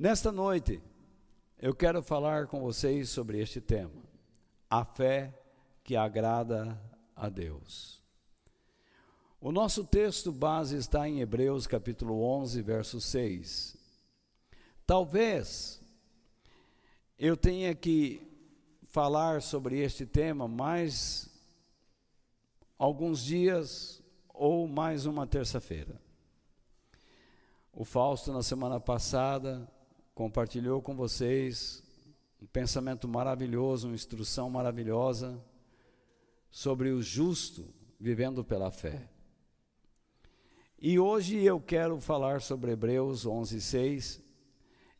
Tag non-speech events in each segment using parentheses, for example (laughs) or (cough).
Nesta noite, eu quero falar com vocês sobre este tema: a fé que agrada a Deus. O nosso texto base está em Hebreus capítulo 11, verso 6. Talvez eu tenha que falar sobre este tema mais alguns dias ou mais uma terça-feira. O Fausto, na semana passada, compartilhou com vocês um pensamento maravilhoso, uma instrução maravilhosa sobre o justo vivendo pela fé. E hoje eu quero falar sobre Hebreus 11:6.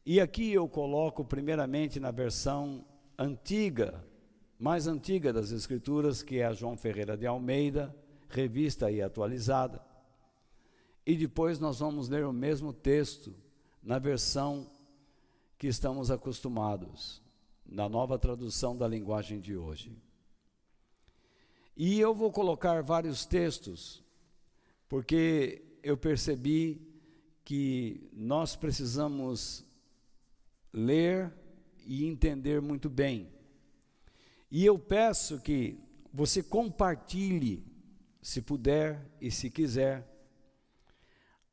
E aqui eu coloco primeiramente na versão antiga, mais antiga das escrituras, que é a João Ferreira de Almeida, revista e atualizada. E depois nós vamos ler o mesmo texto na versão que estamos acostumados, na nova tradução da linguagem de hoje. E eu vou colocar vários textos, porque eu percebi que nós precisamos ler e entender muito bem. E eu peço que você compartilhe, se puder e se quiser,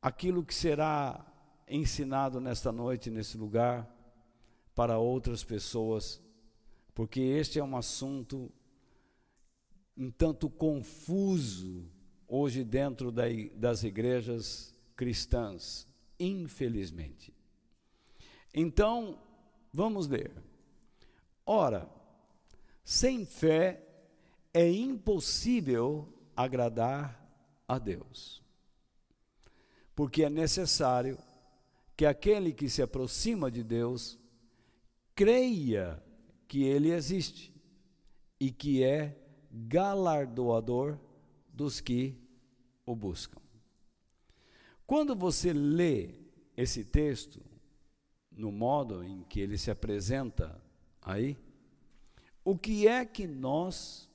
aquilo que será ensinado nesta noite, nesse lugar, para outras pessoas, porque este é um assunto um tanto confuso hoje dentro das igrejas cristãs, infelizmente. Então, vamos ler. Ora, sem fé é impossível agradar a Deus porque é necessário que aquele que se aproxima de Deus creia que Ele existe e que é galardoador dos que o buscam. Quando você lê esse texto, no modo em que ele se apresenta aí, o que é que nós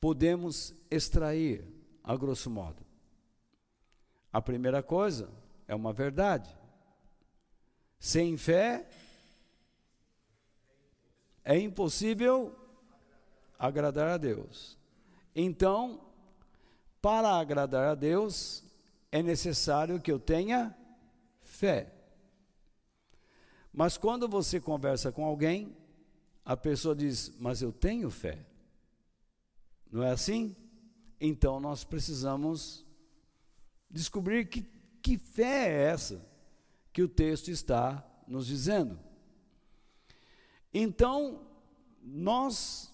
podemos extrair, a grosso modo? A primeira coisa é uma verdade. Sem fé é impossível agradar a Deus. Então, para agradar a Deus, é necessário que eu tenha fé. Mas quando você conversa com alguém, a pessoa diz: Mas eu tenho fé. Não é assim? Então nós precisamos descobrir que, que fé é essa que o texto está nos dizendo. Então, nós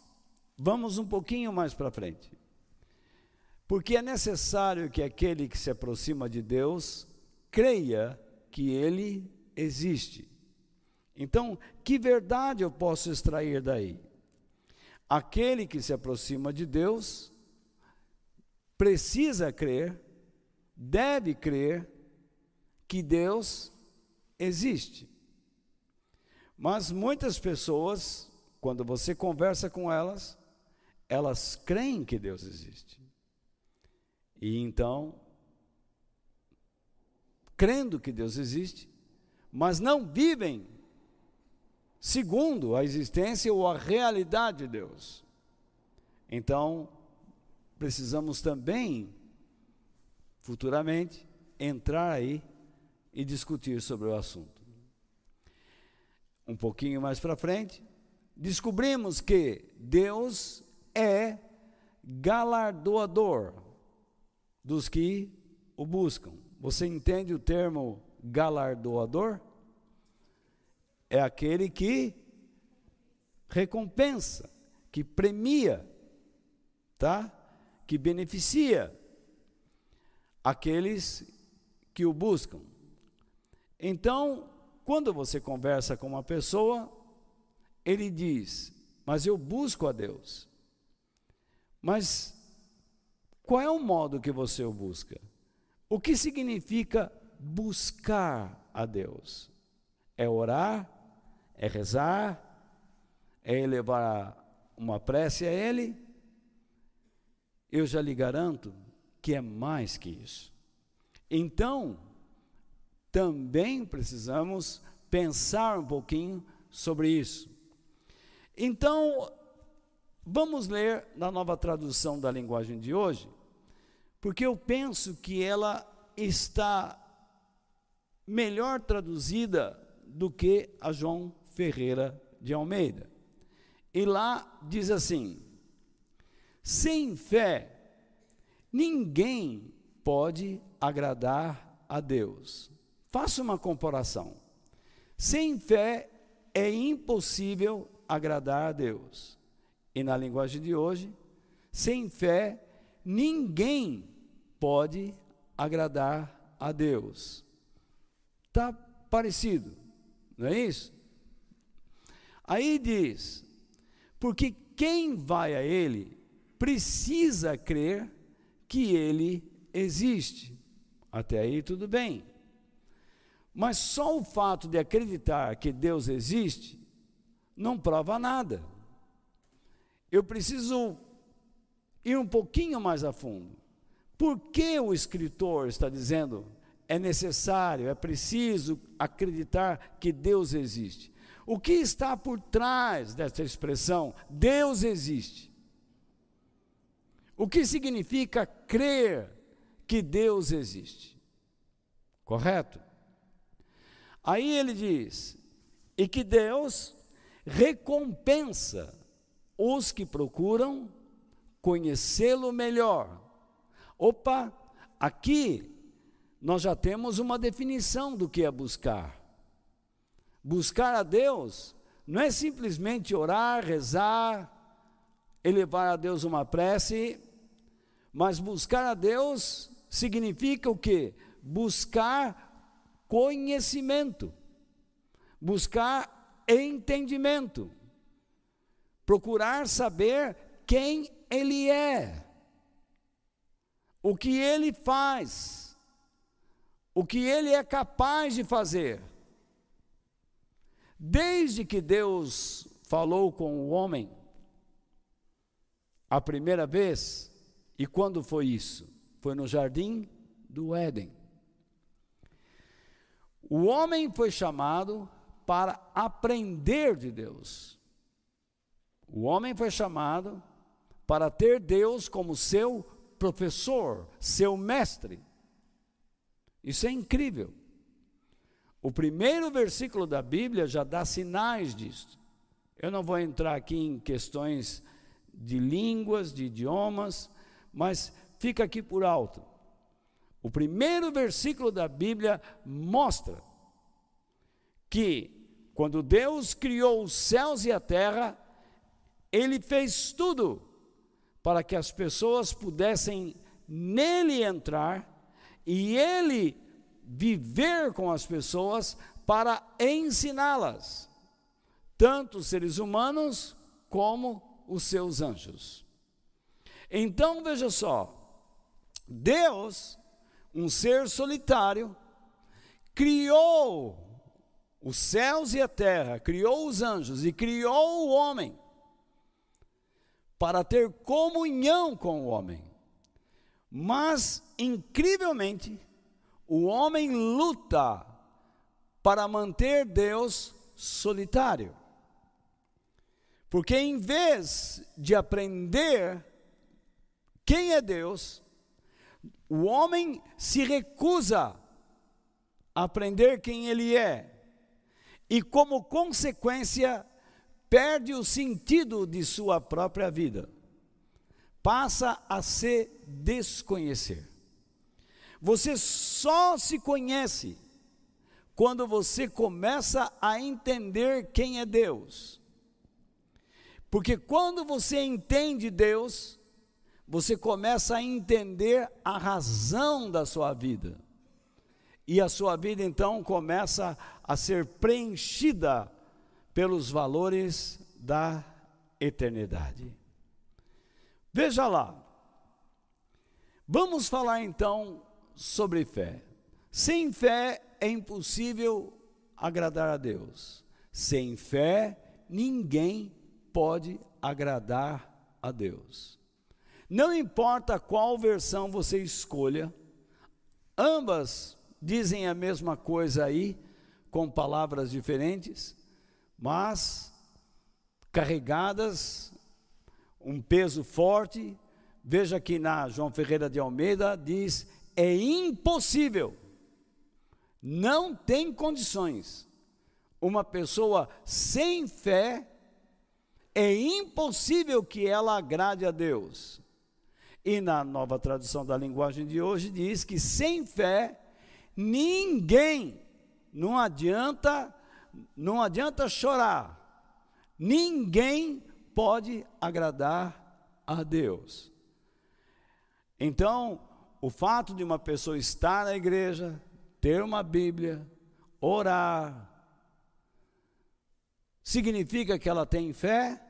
vamos um pouquinho mais para frente. Porque é necessário que aquele que se aproxima de Deus creia que ele existe. Então, que verdade eu posso extrair daí? Aquele que se aproxima de Deus precisa crer deve crer que Deus existe. Mas muitas pessoas, quando você conversa com elas, elas creem que Deus existe. E então, crendo que Deus existe, mas não vivem segundo a existência ou a realidade de Deus. Então, precisamos também futuramente entrar aí e discutir sobre o assunto. Um pouquinho mais para frente, descobrimos que Deus é galardoador dos que o buscam. Você entende o termo galardoador? É aquele que recompensa, que premia, tá? Que beneficia aqueles que o buscam. Então, quando você conversa com uma pessoa, ele diz: Mas eu busco a Deus. Mas qual é o modo que você o busca? O que significa buscar a Deus? É orar? É rezar? É elevar uma prece a Ele? Eu já lhe garanto que é mais que isso. Então, também precisamos pensar um pouquinho sobre isso. Então, vamos ler na nova tradução da linguagem de hoje, porque eu penso que ela está melhor traduzida do que a João Ferreira de Almeida. E lá diz assim: sem fé, ninguém pode agradar a Deus. Faça uma comparação. Sem fé é impossível agradar a Deus. E na linguagem de hoje, sem fé, ninguém pode agradar a Deus. Está parecido, não é isso? Aí diz: porque quem vai a Ele precisa crer que Ele existe. Até aí tudo bem. Mas só o fato de acreditar que Deus existe não prova nada. Eu preciso ir um pouquinho mais a fundo. Por que o escritor está dizendo é necessário, é preciso acreditar que Deus existe? O que está por trás dessa expressão Deus existe? O que significa crer que Deus existe? Correto? Aí ele diz: e que Deus recompensa os que procuram conhecê-lo melhor. Opa, aqui nós já temos uma definição do que é buscar. Buscar a Deus não é simplesmente orar, rezar, elevar a Deus uma prece, mas buscar a Deus significa o quê? Buscar conhecimento, buscar entendimento, procurar saber quem Ele é, o que Ele faz, o que Ele é capaz de fazer. Desde que Deus falou com o homem, a primeira vez, e quando foi isso? Foi no jardim do Éden. O homem foi chamado para aprender de Deus. O homem foi chamado para ter Deus como seu professor, seu mestre. Isso é incrível. O primeiro versículo da Bíblia já dá sinais disso. Eu não vou entrar aqui em questões de línguas, de idiomas, mas fica aqui por alto. O primeiro versículo da Bíblia mostra que quando Deus criou os céus e a terra, Ele fez tudo para que as pessoas pudessem nele entrar e Ele viver com as pessoas para ensiná-las, tanto os seres humanos como os seus anjos. Então veja só, Deus um ser solitário, criou os céus e a terra, criou os anjos e criou o homem para ter comunhão com o homem. Mas, incrivelmente, o homem luta para manter Deus solitário. Porque em vez de aprender quem é Deus, o homem se recusa a aprender quem ele é, e como consequência, perde o sentido de sua própria vida, passa a se desconhecer. Você só se conhece quando você começa a entender quem é Deus. Porque quando você entende Deus, você começa a entender a razão da sua vida. E a sua vida então começa a ser preenchida pelos valores da eternidade. Veja lá. Vamos falar então sobre fé. Sem fé é impossível agradar a Deus. Sem fé, ninguém pode agradar a Deus. Não importa qual versão você escolha, ambas dizem a mesma coisa aí, com palavras diferentes, mas carregadas, um peso forte. Veja que na João Ferreira de Almeida diz: é impossível, não tem condições. Uma pessoa sem fé, é impossível que ela agrade a Deus. E na nova tradução da linguagem de hoje diz que sem fé ninguém não adianta não adianta chorar. Ninguém pode agradar a Deus. Então, o fato de uma pessoa estar na igreja, ter uma Bíblia, orar, significa que ela tem fé?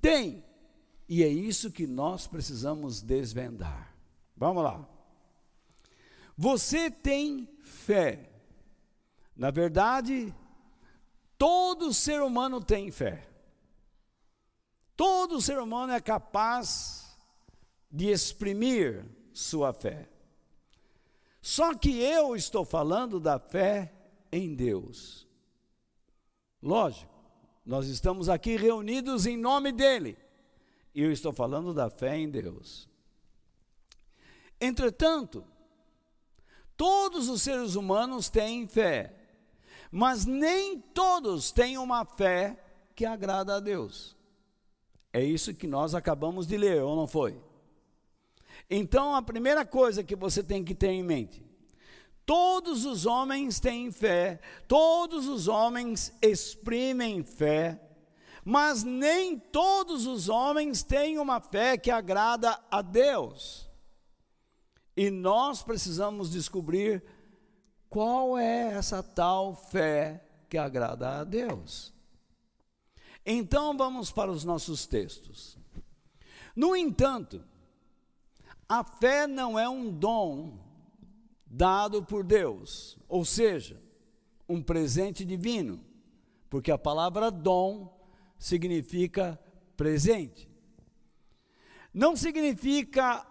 Tem. E é isso que nós precisamos desvendar. Vamos lá. Você tem fé. Na verdade, todo ser humano tem fé. Todo ser humano é capaz de exprimir sua fé. Só que eu estou falando da fé em Deus. Lógico, nós estamos aqui reunidos em nome dEle. E eu estou falando da fé em Deus. Entretanto, todos os seres humanos têm fé, mas nem todos têm uma fé que agrada a Deus. É isso que nós acabamos de ler, ou não foi? Então, a primeira coisa que você tem que ter em mente: todos os homens têm fé, todos os homens exprimem fé, mas nem todos os homens têm uma fé que agrada a Deus. E nós precisamos descobrir qual é essa tal fé que agrada a Deus. Então vamos para os nossos textos. No entanto, a fé não é um dom dado por Deus, ou seja, um presente divino, porque a palavra dom significa presente. Não significa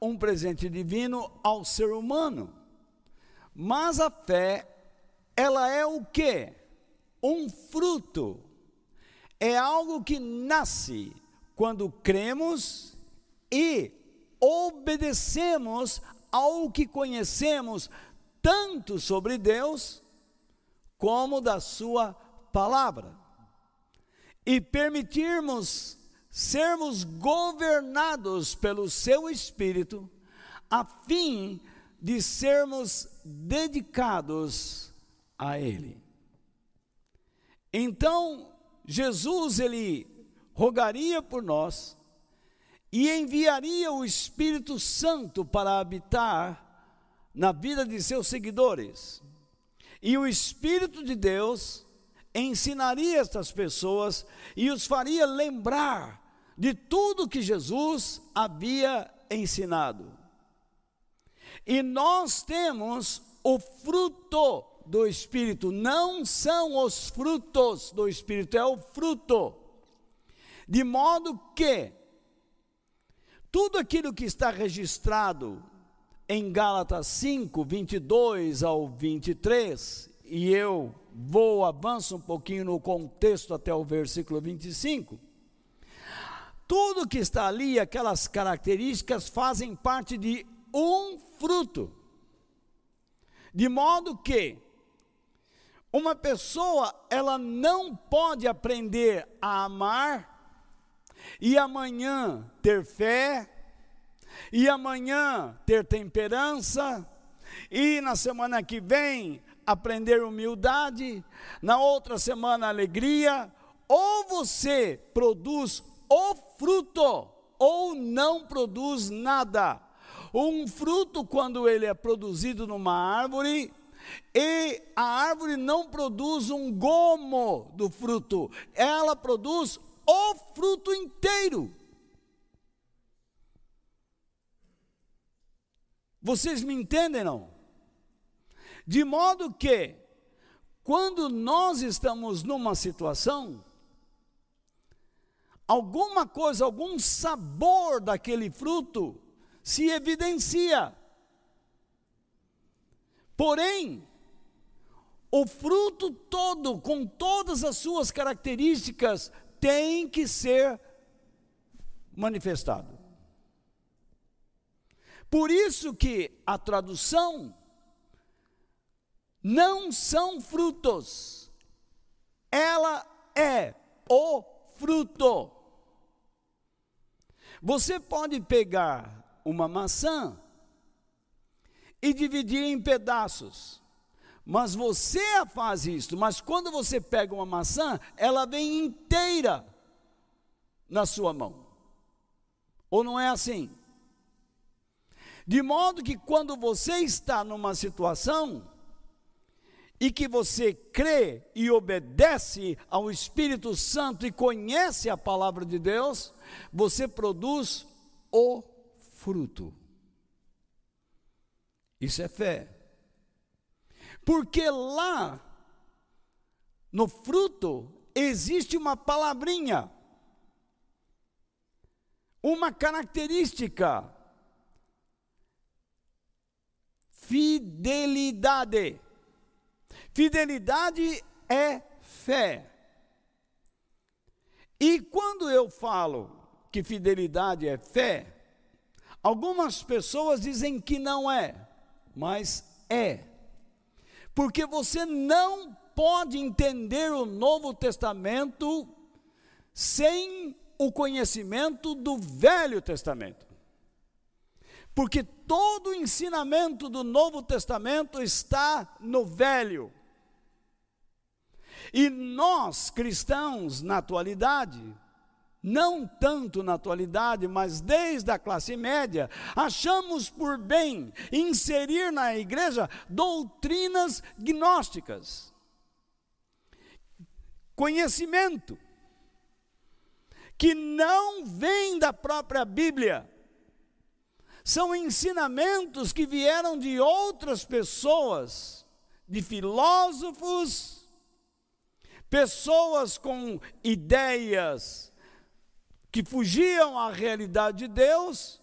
um presente divino ao ser humano. Mas a fé, ela é o que? Um fruto. É algo que nasce quando cremos e obedecemos ao que conhecemos tanto sobre Deus como da sua palavra e permitirmos sermos governados pelo seu espírito, a fim de sermos dedicados a ele. Então, Jesus ele rogaria por nós e enviaria o Espírito Santo para habitar na vida de seus seguidores. E o Espírito de Deus ensinaria estas pessoas e os faria lembrar de tudo que Jesus havia ensinado. E nós temos o fruto do Espírito, não são os frutos do Espírito, é o fruto. De modo que tudo aquilo que está registrado em Gálatas 5, 22 ao 23, e eu vou, avanço um pouquinho no contexto até o versículo 25. Tudo que está ali, aquelas características, fazem parte de um fruto. De modo que uma pessoa, ela não pode aprender a amar e amanhã ter fé, e amanhã ter temperança, e na semana que vem aprender humildade, na outra semana alegria, ou você produz o fruto, ou não produz nada. Um fruto, quando ele é produzido numa árvore, e a árvore não produz um gomo do fruto, ela produz o fruto inteiro. Vocês me entendem não? De modo que, quando nós estamos numa situação, alguma coisa, algum sabor daquele fruto se evidencia. Porém, o fruto todo, com todas as suas características, tem que ser manifestado. Por isso que a tradução não são frutos, ela é o fruto. Você pode pegar uma maçã e dividir em pedaços. Mas você faz isso. Mas quando você pega uma maçã, ela vem inteira na sua mão. Ou não é assim? De modo que quando você está numa situação e que você crê e obedece ao Espírito Santo e conhece a palavra de Deus, você produz o fruto. Isso é fé. Porque lá, no fruto, existe uma palavrinha, uma característica: fidelidade. Fidelidade é fé. E quando eu falo que fidelidade é fé, algumas pessoas dizem que não é, mas é porque você não pode entender o Novo Testamento sem o conhecimento do Velho Testamento. Porque todo o ensinamento do Novo Testamento está no Velho. E nós, cristãos, na atualidade, não tanto na atualidade, mas desde a classe média, achamos por bem inserir na igreja doutrinas gnósticas, conhecimento, que não vem da própria Bíblia, são ensinamentos que vieram de outras pessoas, de filósofos, pessoas com ideias que fugiam à realidade de Deus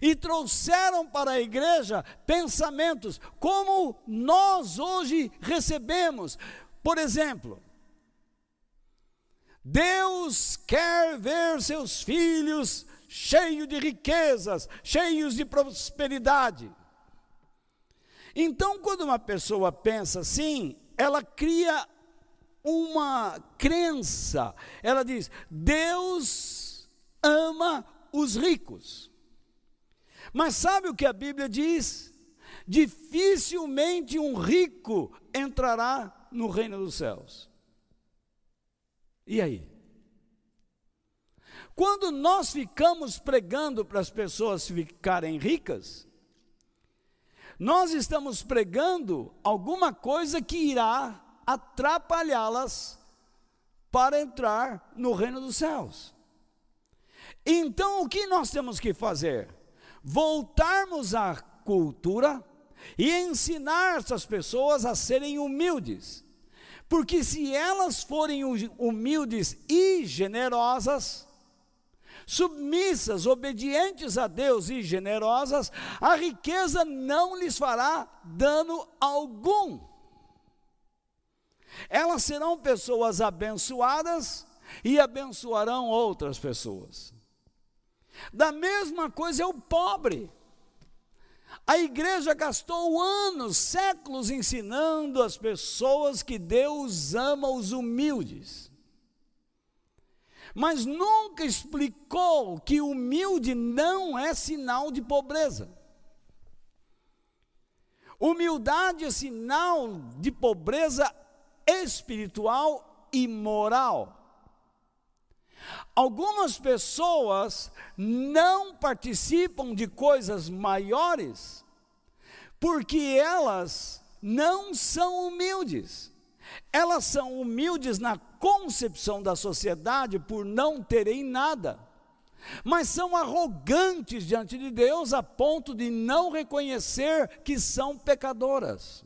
e trouxeram para a igreja pensamentos como nós hoje recebemos. Por exemplo, Deus quer ver seus filhos cheios de riquezas, cheios de prosperidade. Então, quando uma pessoa pensa assim, ela cria uma crença. Ela diz: Deus ama os ricos. Mas sabe o que a Bíblia diz? Dificilmente um rico entrará no reino dos céus. E aí? Quando nós ficamos pregando para as pessoas ficarem ricas, nós estamos pregando alguma coisa que irá atrapalhá-las para entrar no reino dos céus. Então, o que nós temos que fazer? Voltarmos à cultura e ensinar essas pessoas a serem humildes. Porque se elas forem humildes e generosas, submissas, obedientes a Deus e generosas, a riqueza não lhes fará dano algum. Elas serão pessoas abençoadas e abençoarão outras pessoas. Da mesma coisa é o pobre. A igreja gastou anos, séculos ensinando as pessoas que Deus ama os humildes. Mas nunca explicou que humilde não é sinal de pobreza. Humildade é sinal de pobreza espiritual e moral. Algumas pessoas não participam de coisas maiores porque elas não são humildes. Elas são humildes na concepção da sociedade por não terem nada, mas são arrogantes diante de Deus a ponto de não reconhecer que são pecadoras,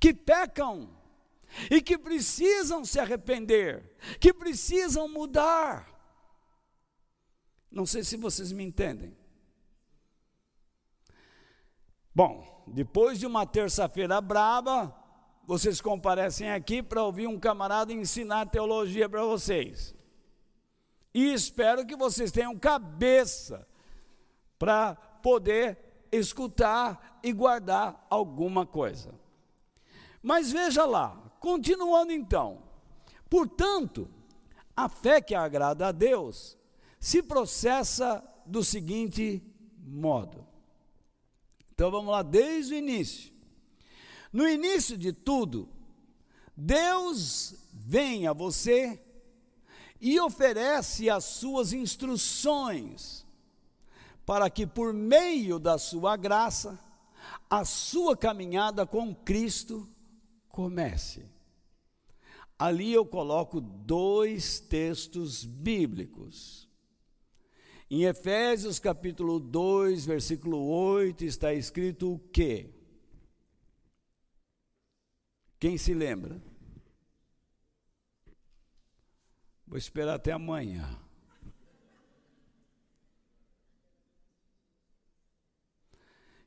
que pecam e que precisam se arrepender, que precisam mudar. Não sei se vocês me entendem. Bom, depois de uma terça-feira braba, vocês comparecem aqui para ouvir um camarada ensinar teologia para vocês. E espero que vocês tenham cabeça para poder escutar e guardar alguma coisa. Mas veja lá, continuando então. Portanto, a fé que agrada a Deus se processa do seguinte modo. Então vamos lá, desde o início. No início de tudo, Deus vem a você e oferece as suas instruções, para que por meio da sua graça, a sua caminhada com Cristo comece. Ali eu coloco dois textos bíblicos. Em Efésios capítulo 2, versículo 8, está escrito o quê? Quem se lembra? Vou esperar até amanhã.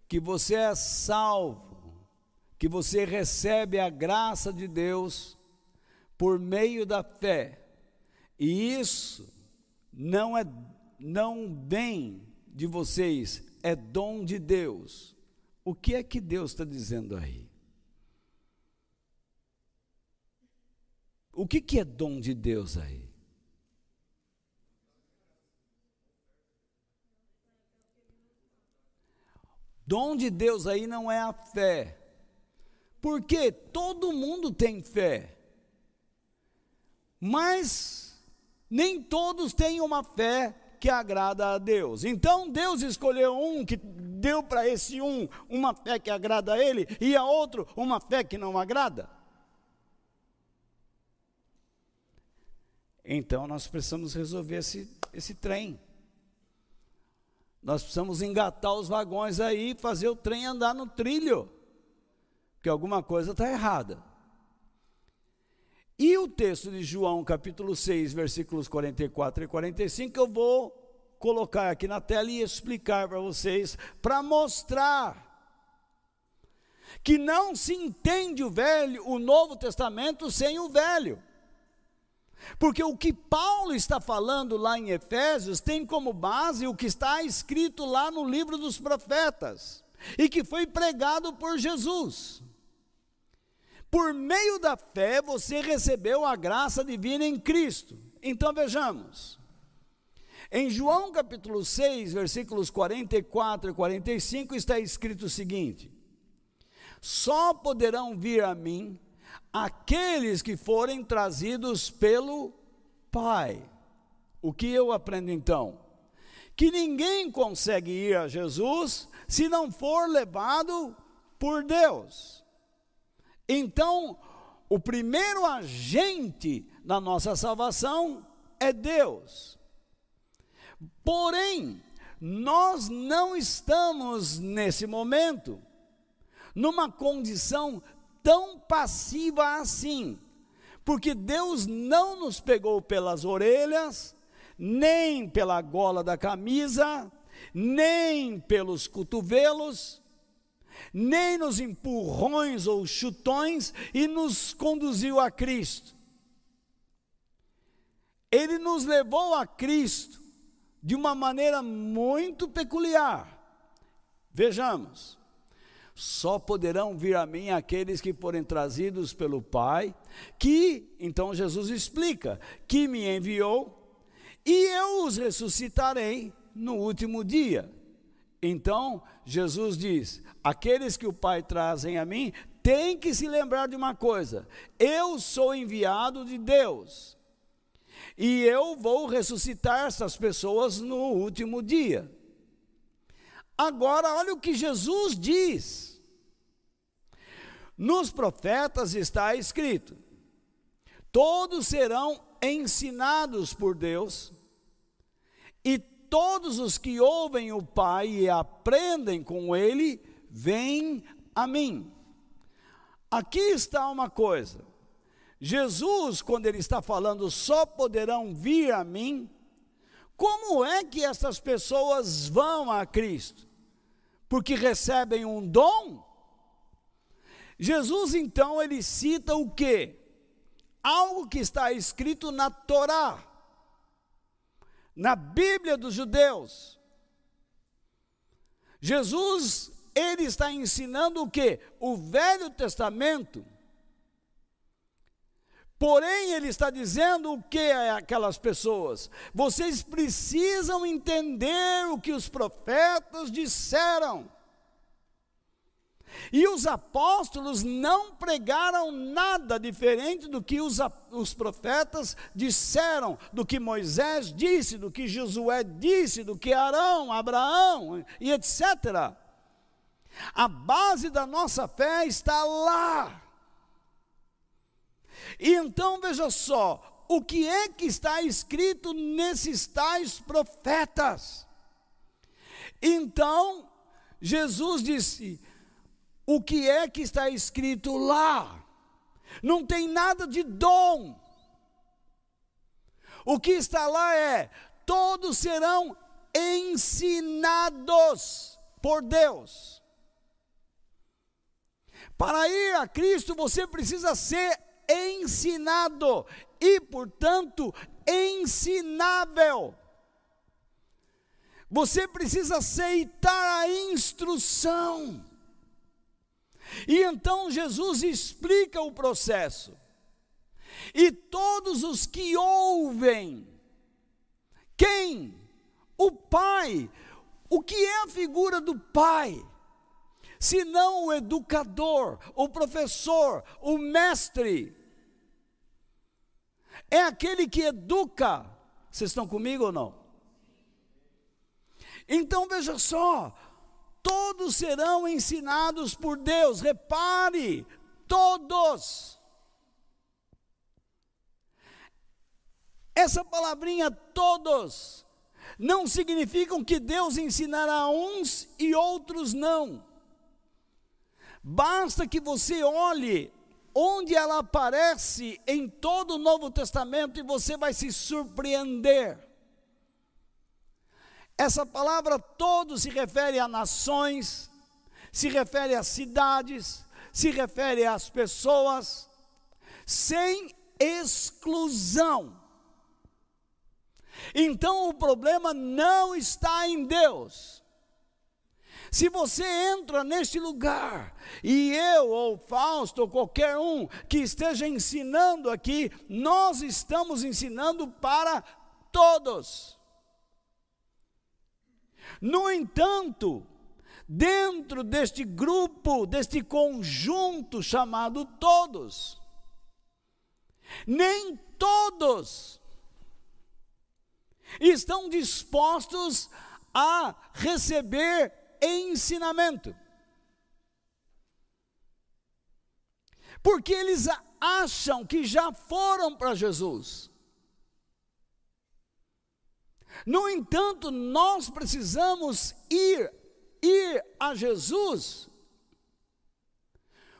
Que você é salvo, que você recebe a graça de Deus por meio da fé. E isso não é não vem de vocês, é dom de Deus. O que é que Deus está dizendo aí? O que, que é dom de Deus aí? Dom de Deus aí não é a fé. Porque todo mundo tem fé. Mas nem todos têm uma fé que agrada a Deus. Então Deus escolheu um que deu para esse um uma fé que agrada a ele e a outro uma fé que não agrada. Então nós precisamos resolver esse, esse trem. Nós precisamos engatar os vagões aí fazer o trem andar no trilho. Porque alguma coisa está errada. E o texto de João, capítulo 6, versículos 44 e 45, eu vou colocar aqui na tela e explicar para vocês, para mostrar que não se entende o velho, o Novo Testamento sem o velho. Porque o que Paulo está falando lá em Efésios tem como base o que está escrito lá no livro dos profetas e que foi pregado por Jesus. Por meio da fé você recebeu a graça divina em Cristo. Então vejamos. Em João capítulo 6, versículos 44 e 45 está escrito o seguinte: Só poderão vir a mim aqueles que forem trazidos pelo Pai. O que eu aprendo então? Que ninguém consegue ir a Jesus se não for levado por Deus. Então, o primeiro agente na nossa salvação é Deus. Porém, nós não estamos nesse momento numa condição tão passiva assim, porque Deus não nos pegou pelas orelhas, nem pela gola da camisa, nem pelos cotovelos, nem nos empurrões ou chutões e nos conduziu a Cristo. Ele nos levou a Cristo de uma maneira muito peculiar. Vejamos. Só poderão vir a mim aqueles que forem trazidos pelo Pai, que, então Jesus explica, que me enviou, e eu os ressuscitarei no último dia. Então, Jesus diz: aqueles que o Pai trazem a mim, têm que se lembrar de uma coisa: eu sou enviado de Deus, e eu vou ressuscitar essas pessoas no último dia. Agora, olha o que Jesus diz. Nos profetas está escrito: todos serão ensinados por Deus, e todos os que ouvem o Pai e aprendem com Ele, vêm a mim. Aqui está uma coisa. Jesus, quando ele está falando, só poderão vir a mim. Como é que essas pessoas vão a Cristo? porque recebem um dom. Jesus então ele cita o que? Algo que está escrito na Torá, na Bíblia dos judeus. Jesus ele está ensinando o que? O Velho Testamento. Porém, ele está dizendo o que a aquelas pessoas? Vocês precisam entender o que os profetas disseram. E os apóstolos não pregaram nada diferente do que os, os profetas disseram, do que Moisés disse, do que Josué disse, do que Arão, Abraão e etc. A base da nossa fé está lá. E então veja só, o que é que está escrito nesses tais profetas? Então, Jesus disse: o que é que está escrito lá? Não tem nada de dom. O que está lá é: todos serão ensinados por Deus. Para ir a Cristo, você precisa ser ensinado e, portanto, ensinável. Você precisa aceitar a instrução. E então Jesus explica o processo. E todos os que ouvem, quem? O Pai. O que é a figura do Pai? se não o educador, o professor, o mestre. É aquele que educa. Vocês estão comigo ou não? Então veja só, todos serão ensinados por Deus, repare, todos. Essa palavrinha todos não significam que Deus ensinará uns e outros não. Basta que você olhe onde ela aparece em todo o Novo Testamento e você vai se surpreender. Essa palavra todo se refere a nações, se refere a cidades, se refere às pessoas, sem exclusão. Então o problema não está em Deus. Se você entra neste lugar e eu ou Fausto ou qualquer um que esteja ensinando aqui, nós estamos ensinando para todos. No entanto, dentro deste grupo, deste conjunto chamado todos, nem todos estão dispostos a receber ensinamento. Porque eles acham que já foram para Jesus. No entanto, nós precisamos ir ir a Jesus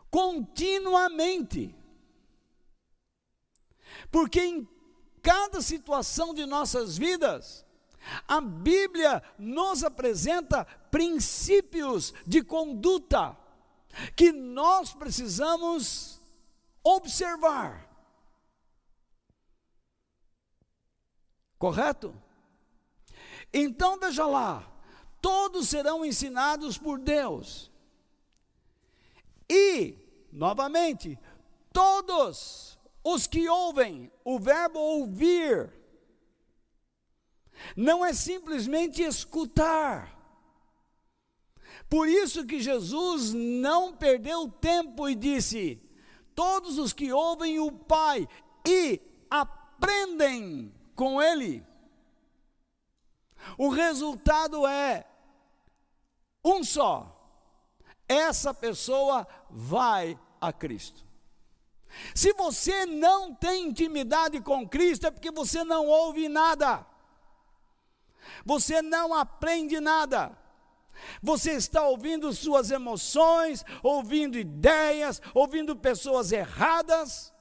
continuamente. Porque em cada situação de nossas vidas, a Bíblia nos apresenta princípios de conduta que nós precisamos observar. Correto? Então veja lá, todos serão ensinados por Deus. E, novamente, todos os que ouvem, o verbo ouvir, não é simplesmente escutar. Por isso que Jesus não perdeu tempo e disse: Todos os que ouvem o Pai e aprendem com Ele, o resultado é um só: essa pessoa vai a Cristo. Se você não tem intimidade com Cristo, é porque você não ouve nada você não aprende nada. Você está ouvindo suas emoções, ouvindo ideias, ouvindo pessoas erradas,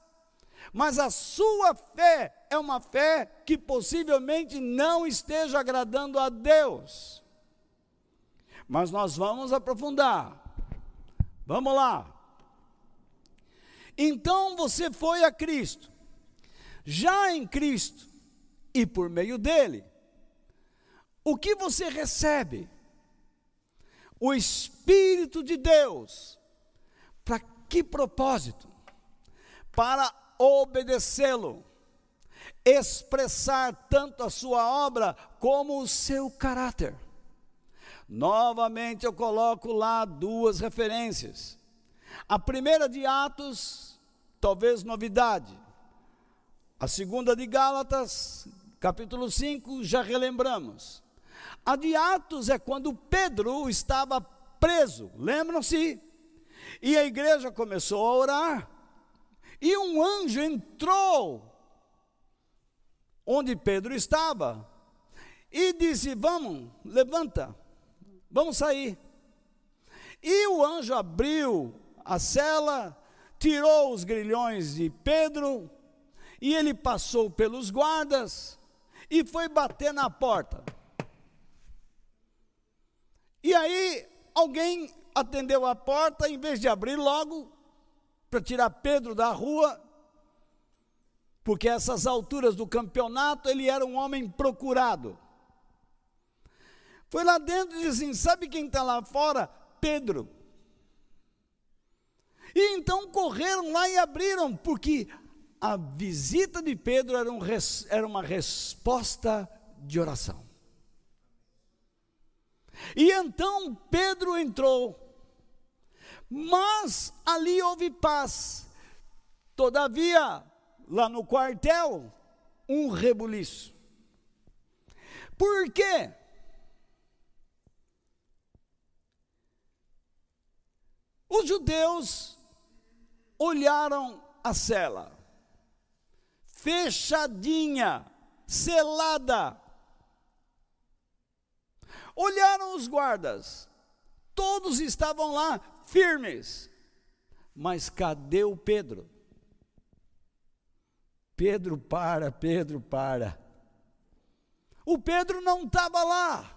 mas a sua fé é uma fé que possivelmente não esteja agradando a Deus. Mas nós vamos aprofundar. Vamos lá. Então você foi a Cristo. Já em Cristo e por meio dele, o que você recebe? O Espírito de Deus. Para que propósito? Para obedecê-lo, expressar tanto a sua obra como o seu caráter. Novamente eu coloco lá duas referências. A primeira de Atos, talvez novidade. A segunda de Gálatas, capítulo 5, já relembramos. A de Atos é quando Pedro estava preso, lembram-se? E a igreja começou a orar. E um anjo entrou onde Pedro estava e disse: Vamos, levanta, vamos sair. E o anjo abriu a cela, tirou os grilhões de Pedro, e ele passou pelos guardas e foi bater na porta. E aí alguém atendeu a porta, em vez de abrir logo, para tirar Pedro da rua, porque essas alturas do campeonato ele era um homem procurado. Foi lá dentro e disse assim: sabe quem está lá fora? Pedro. E então correram lá e abriram, porque a visita de Pedro era, um, era uma resposta de oração. E então Pedro entrou, mas ali houve paz. Todavia, lá no quartel, um rebuliço. Por quê? Os judeus olharam a cela, fechadinha, selada. Olharam os guardas, todos estavam lá firmes. Mas cadê o Pedro? Pedro para, Pedro para. O Pedro não estava lá.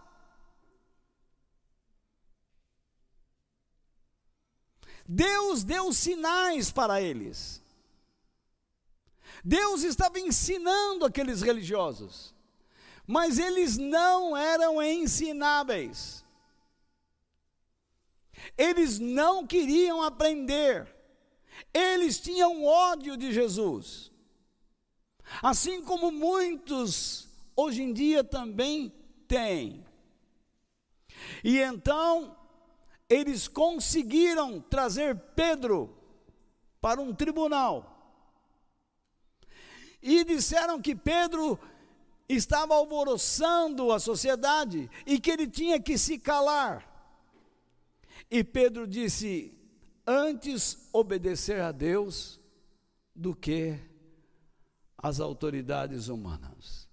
Deus deu sinais para eles. Deus estava ensinando aqueles religiosos, mas eles não eram ensináveis. Eles não queriam aprender. Eles tinham ódio de Jesus. Assim como muitos hoje em dia também têm. E então, eles conseguiram trazer Pedro para um tribunal. E disseram que Pedro estava alvoroçando a sociedade e que ele tinha que se calar. E Pedro disse: Antes obedecer a Deus do que às autoridades humanas,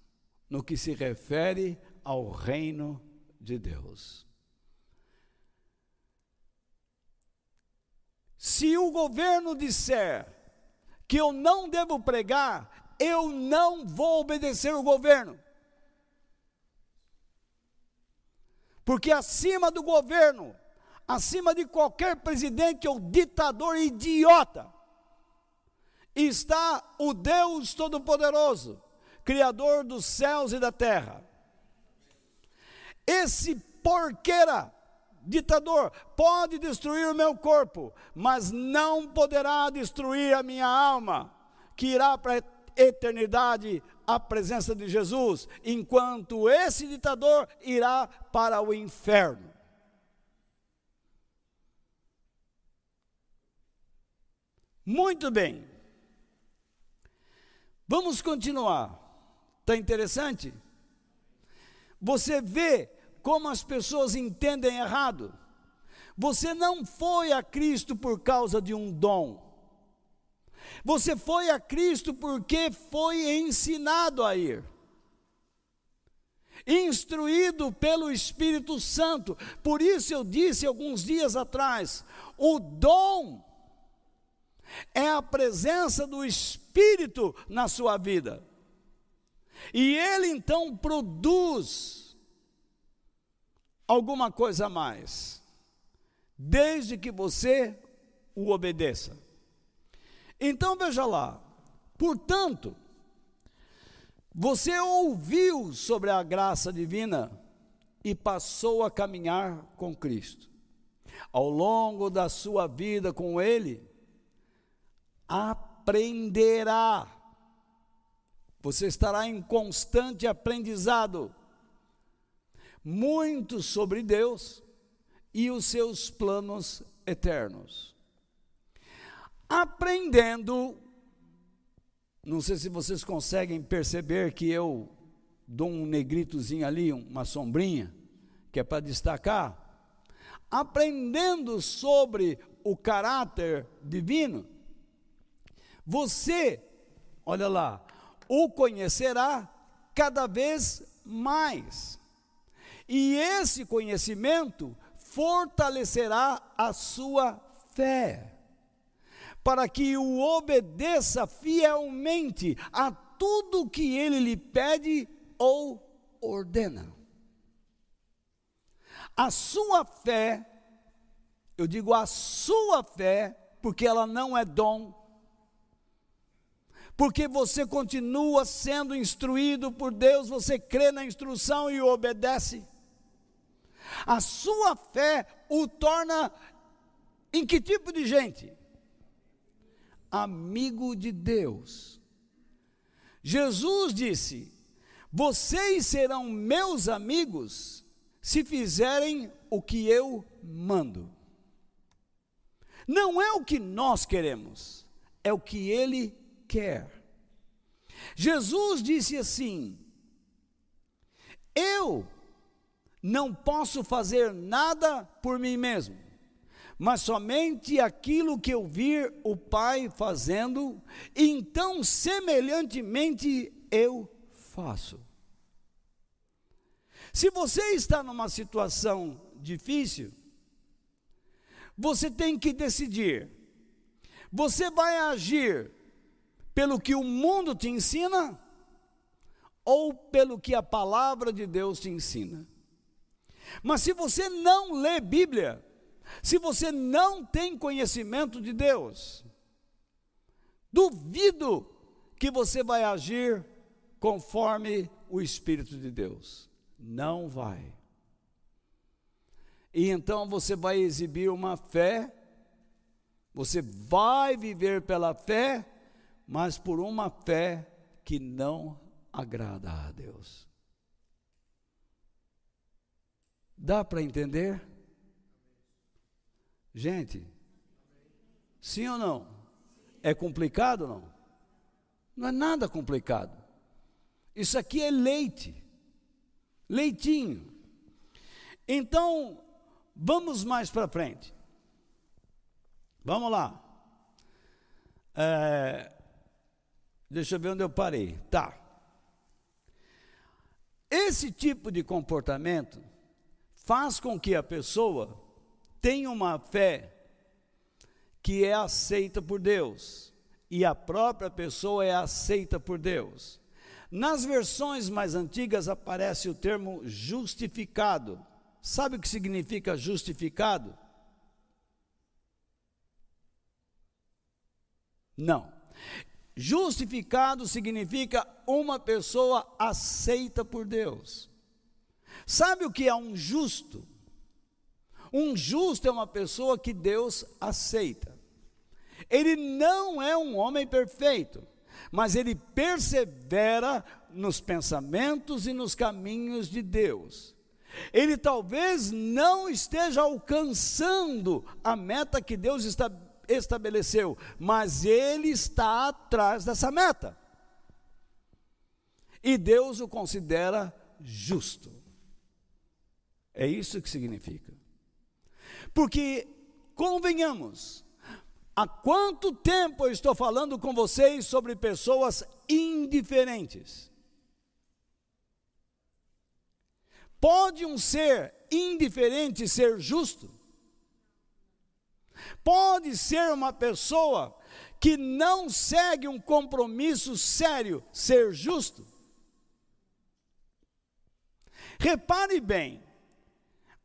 no que se refere ao reino de Deus. Se o governo disser que eu não devo pregar, eu não vou obedecer o governo. Porque acima do governo, acima de qualquer presidente ou ditador idiota, está o Deus Todo-Poderoso, Criador dos céus e da terra. Esse porqueira ditador pode destruir o meu corpo, mas não poderá destruir a minha alma, que irá para a eternidade à presença de Jesus, enquanto esse ditador irá para o inferno. Muito bem. Vamos continuar. Está interessante? Você vê como as pessoas entendem errado. Você não foi a Cristo por causa de um dom. Você foi a Cristo porque foi ensinado a ir. Instruído pelo Espírito Santo. Por isso eu disse alguns dias atrás: o dom é a presença do Espírito na sua vida. E ele então produz alguma coisa a mais, desde que você o obedeça. Então veja lá, portanto, você ouviu sobre a graça divina e passou a caminhar com Cristo. Ao longo da sua vida com Ele, aprenderá. Você estará em constante aprendizado muito sobre Deus e os seus planos eternos. Aprendendo, não sei se vocês conseguem perceber que eu dou um negritozinho ali, uma sombrinha, que é para destacar. Aprendendo sobre o caráter divino, você, olha lá, o conhecerá cada vez mais. E esse conhecimento fortalecerá a sua fé, para que o obedeça fielmente a tudo que ele lhe pede ou ordena. A sua fé, eu digo a sua fé, porque ela não é dom, porque você continua sendo instruído por Deus, você crê na instrução e obedece. A sua fé o torna em que tipo de gente? Amigo de Deus. Jesus disse: Vocês serão meus amigos se fizerem o que eu mando. Não é o que nós queremos, é o que ele quer. Jesus disse assim: Eu não posso fazer nada por mim mesmo, mas somente aquilo que eu vir o Pai fazendo, então semelhantemente eu faço. Se você está numa situação difícil, você tem que decidir: você vai agir pelo que o mundo te ensina ou pelo que a palavra de Deus te ensina? Mas se você não lê Bíblia, se você não tem conhecimento de Deus, duvido que você vai agir conforme o Espírito de Deus. Não vai. E então você vai exibir uma fé, você vai viver pela fé, mas por uma fé que não agrada a Deus. Dá para entender? Gente, sim ou não? É complicado ou não? Não é nada complicado. Isso aqui é leite, leitinho. Então, vamos mais para frente. Vamos lá. É, deixa eu ver onde eu parei. Tá. Esse tipo de comportamento faz com que a pessoa tenha uma fé que é aceita por Deus e a própria pessoa é aceita por Deus. Nas versões mais antigas aparece o termo justificado. Sabe o que significa justificado? Não. Justificado significa uma pessoa aceita por Deus. Sabe o que é um justo? Um justo é uma pessoa que Deus aceita. Ele não é um homem perfeito, mas ele persevera nos pensamentos e nos caminhos de Deus. Ele talvez não esteja alcançando a meta que Deus estabeleceu, mas ele está atrás dessa meta. E Deus o considera justo. É isso que significa. Porque, convenhamos, há quanto tempo eu estou falando com vocês sobre pessoas indiferentes? Pode um ser indiferente ser justo? Pode ser uma pessoa que não segue um compromisso sério ser justo? Repare bem,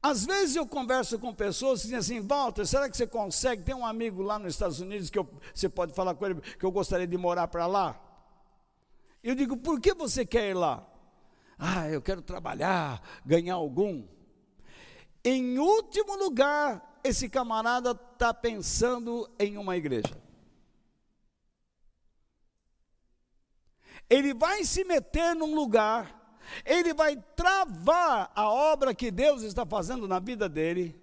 Às vezes eu converso com pessoas que dizem assim, Walter, será que você consegue? Tem um amigo lá nos Estados Unidos que eu, você pode falar com ele que eu gostaria de morar para lá. Eu digo, por que você quer ir lá? Ah, eu quero trabalhar, ganhar algum. Em último lugar, esse camarada está pensando em uma igreja. Ele vai se meter num lugar ele vai travar a obra que Deus está fazendo na vida dele,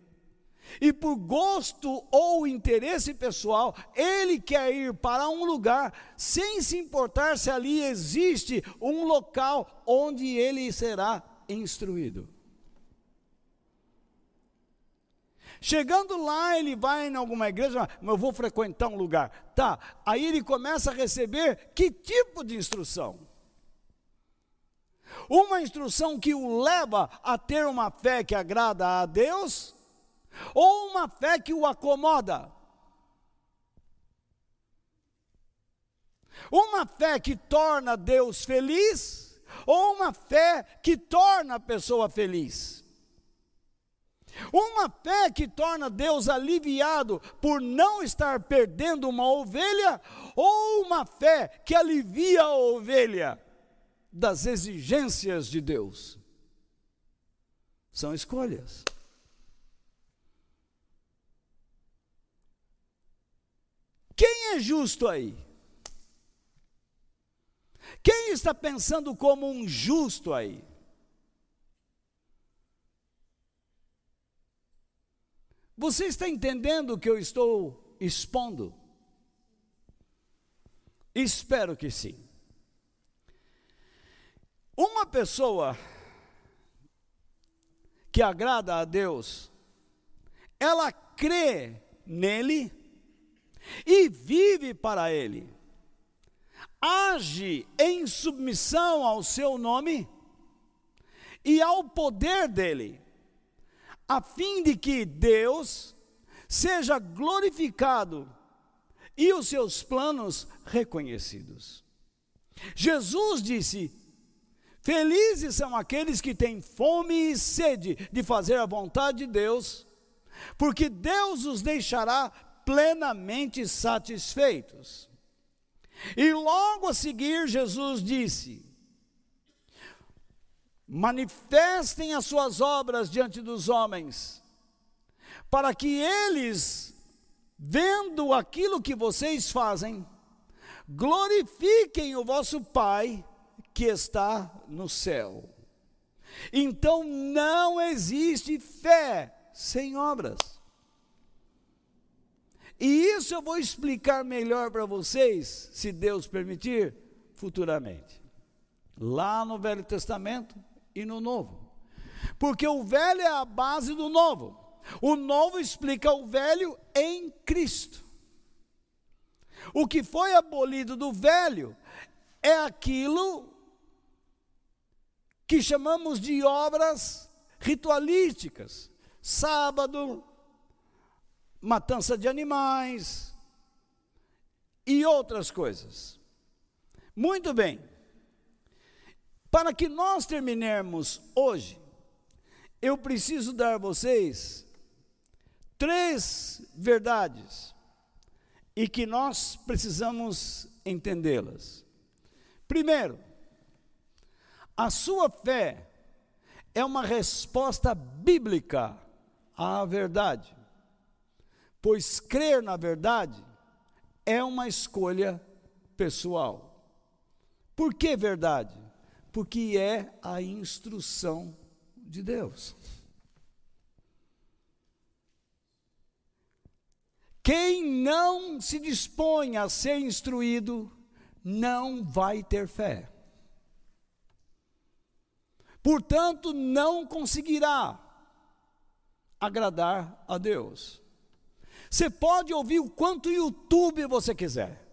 e por gosto ou interesse pessoal, ele quer ir para um lugar sem se importar se ali existe um local onde ele será instruído. Chegando lá, ele vai em alguma igreja, mas eu vou frequentar um lugar. Tá, aí ele começa a receber que tipo de instrução? Uma instrução que o leva a ter uma fé que agrada a Deus, ou uma fé que o acomoda. Uma fé que torna Deus feliz, ou uma fé que torna a pessoa feliz. Uma fé que torna Deus aliviado por não estar perdendo uma ovelha, ou uma fé que alivia a ovelha das exigências de Deus. São escolhas. Quem é justo aí? Quem está pensando como um justo aí? Você está entendendo o que eu estou expondo? Espero que sim. Uma pessoa que agrada a Deus, ela crê nele e vive para ele, age em submissão ao seu nome e ao poder dele, a fim de que Deus seja glorificado e os seus planos reconhecidos. Jesus disse: Felizes são aqueles que têm fome e sede de fazer a vontade de Deus, porque Deus os deixará plenamente satisfeitos. E logo a seguir, Jesus disse: manifestem as suas obras diante dos homens, para que eles, vendo aquilo que vocês fazem, glorifiquem o vosso Pai que está no céu. Então não existe fé sem obras. E isso eu vou explicar melhor para vocês, se Deus permitir, futuramente. Lá no Velho Testamento e no Novo. Porque o velho é a base do novo. O novo explica o velho em Cristo. O que foi abolido do velho é aquilo que chamamos de obras ritualísticas. Sábado, matança de animais e outras coisas. Muito bem. Para que nós terminemos hoje, eu preciso dar a vocês três verdades e que nós precisamos entendê-las. Primeiro, a sua fé é uma resposta bíblica à verdade, pois crer na verdade é uma escolha pessoal. Por que verdade? Porque é a instrução de Deus. Quem não se dispõe a ser instruído, não vai ter fé portanto, não conseguirá agradar a Deus. Você pode ouvir o quanto YouTube você quiser.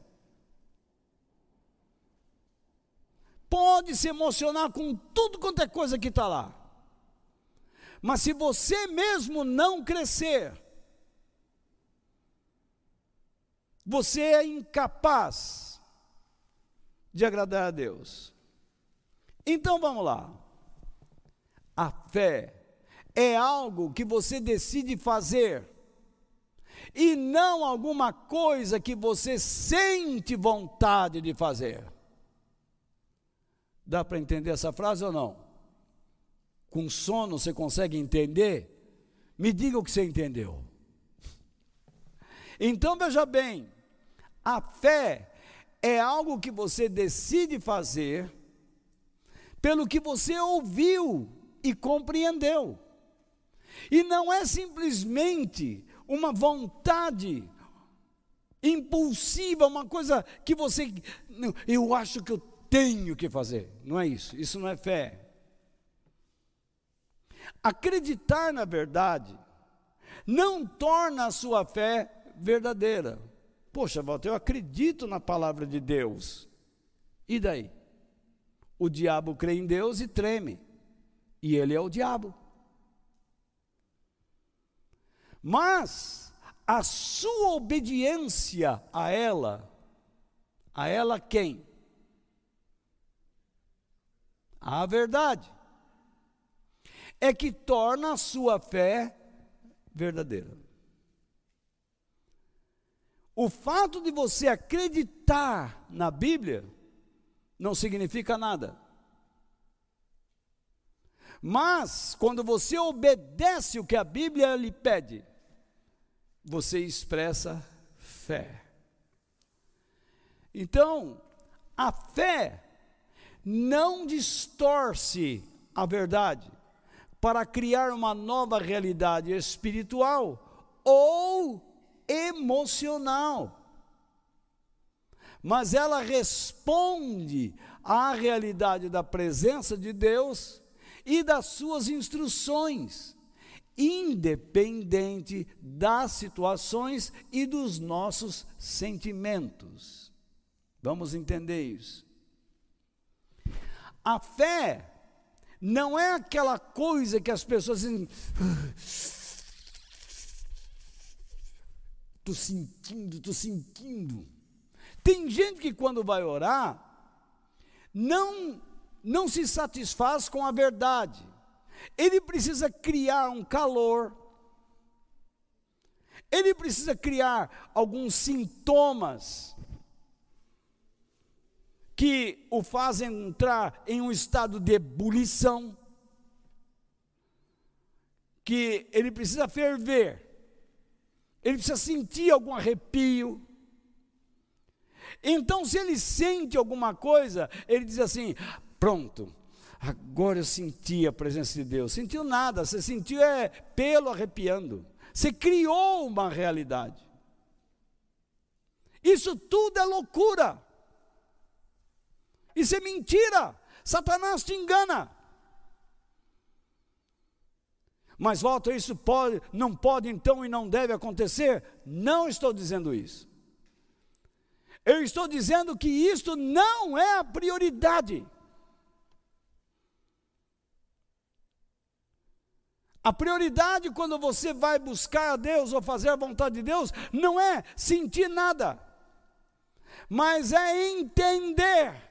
Pode se emocionar com tudo quanto é coisa que está lá. Mas se você mesmo não crescer, você é incapaz de agradar a Deus. Então vamos lá. A fé é algo que você decide fazer e não alguma coisa que você sente vontade de fazer. Dá para entender essa frase ou não? Com sono você consegue entender? Me diga o que você entendeu. Então veja bem, a fé é algo que você decide fazer pelo que você ouviu e compreendeu. E não é simplesmente uma vontade impulsiva, uma coisa que você. Eu acho que eu tenho que fazer. Não é isso. Isso não é fé. Acreditar na verdade não torna a sua fé verdadeira. Poxa, Walter, eu acredito na palavra de Deus. E daí? O diabo crê em Deus e treme. E ele é o diabo. Mas a sua obediência a ela, a ela quem? A verdade. É que torna a sua fé verdadeira. O fato de você acreditar na Bíblia não significa nada. Mas, quando você obedece o que a Bíblia lhe pede, você expressa fé. Então, a fé não distorce a verdade para criar uma nova realidade espiritual ou emocional. Mas ela responde à realidade da presença de Deus e das suas instruções independente das situações e dos nossos sentimentos. Vamos entender isso. A fé não é aquela coisa que as pessoas dizem. Estou sentindo, estou sentindo. Tem gente que quando vai orar, não, não se satisfaz com a verdade ele precisa criar um calor, ele precisa criar alguns sintomas que o fazem entrar em um estado de ebulição, que ele precisa ferver, ele precisa sentir algum arrepio. Então, se ele sente alguma coisa, ele diz assim: pronto, Agora eu senti a presença de Deus. Sentiu nada, você sentiu é pelo arrepiando. Você criou uma realidade. Isso tudo é loucura. Isso é mentira. Satanás te engana. Mas volta, isso pode, não pode então e não deve acontecer? Não estou dizendo isso. Eu estou dizendo que isto não é a prioridade. A prioridade quando você vai buscar a Deus ou fazer a vontade de Deus não é sentir nada, mas é entender.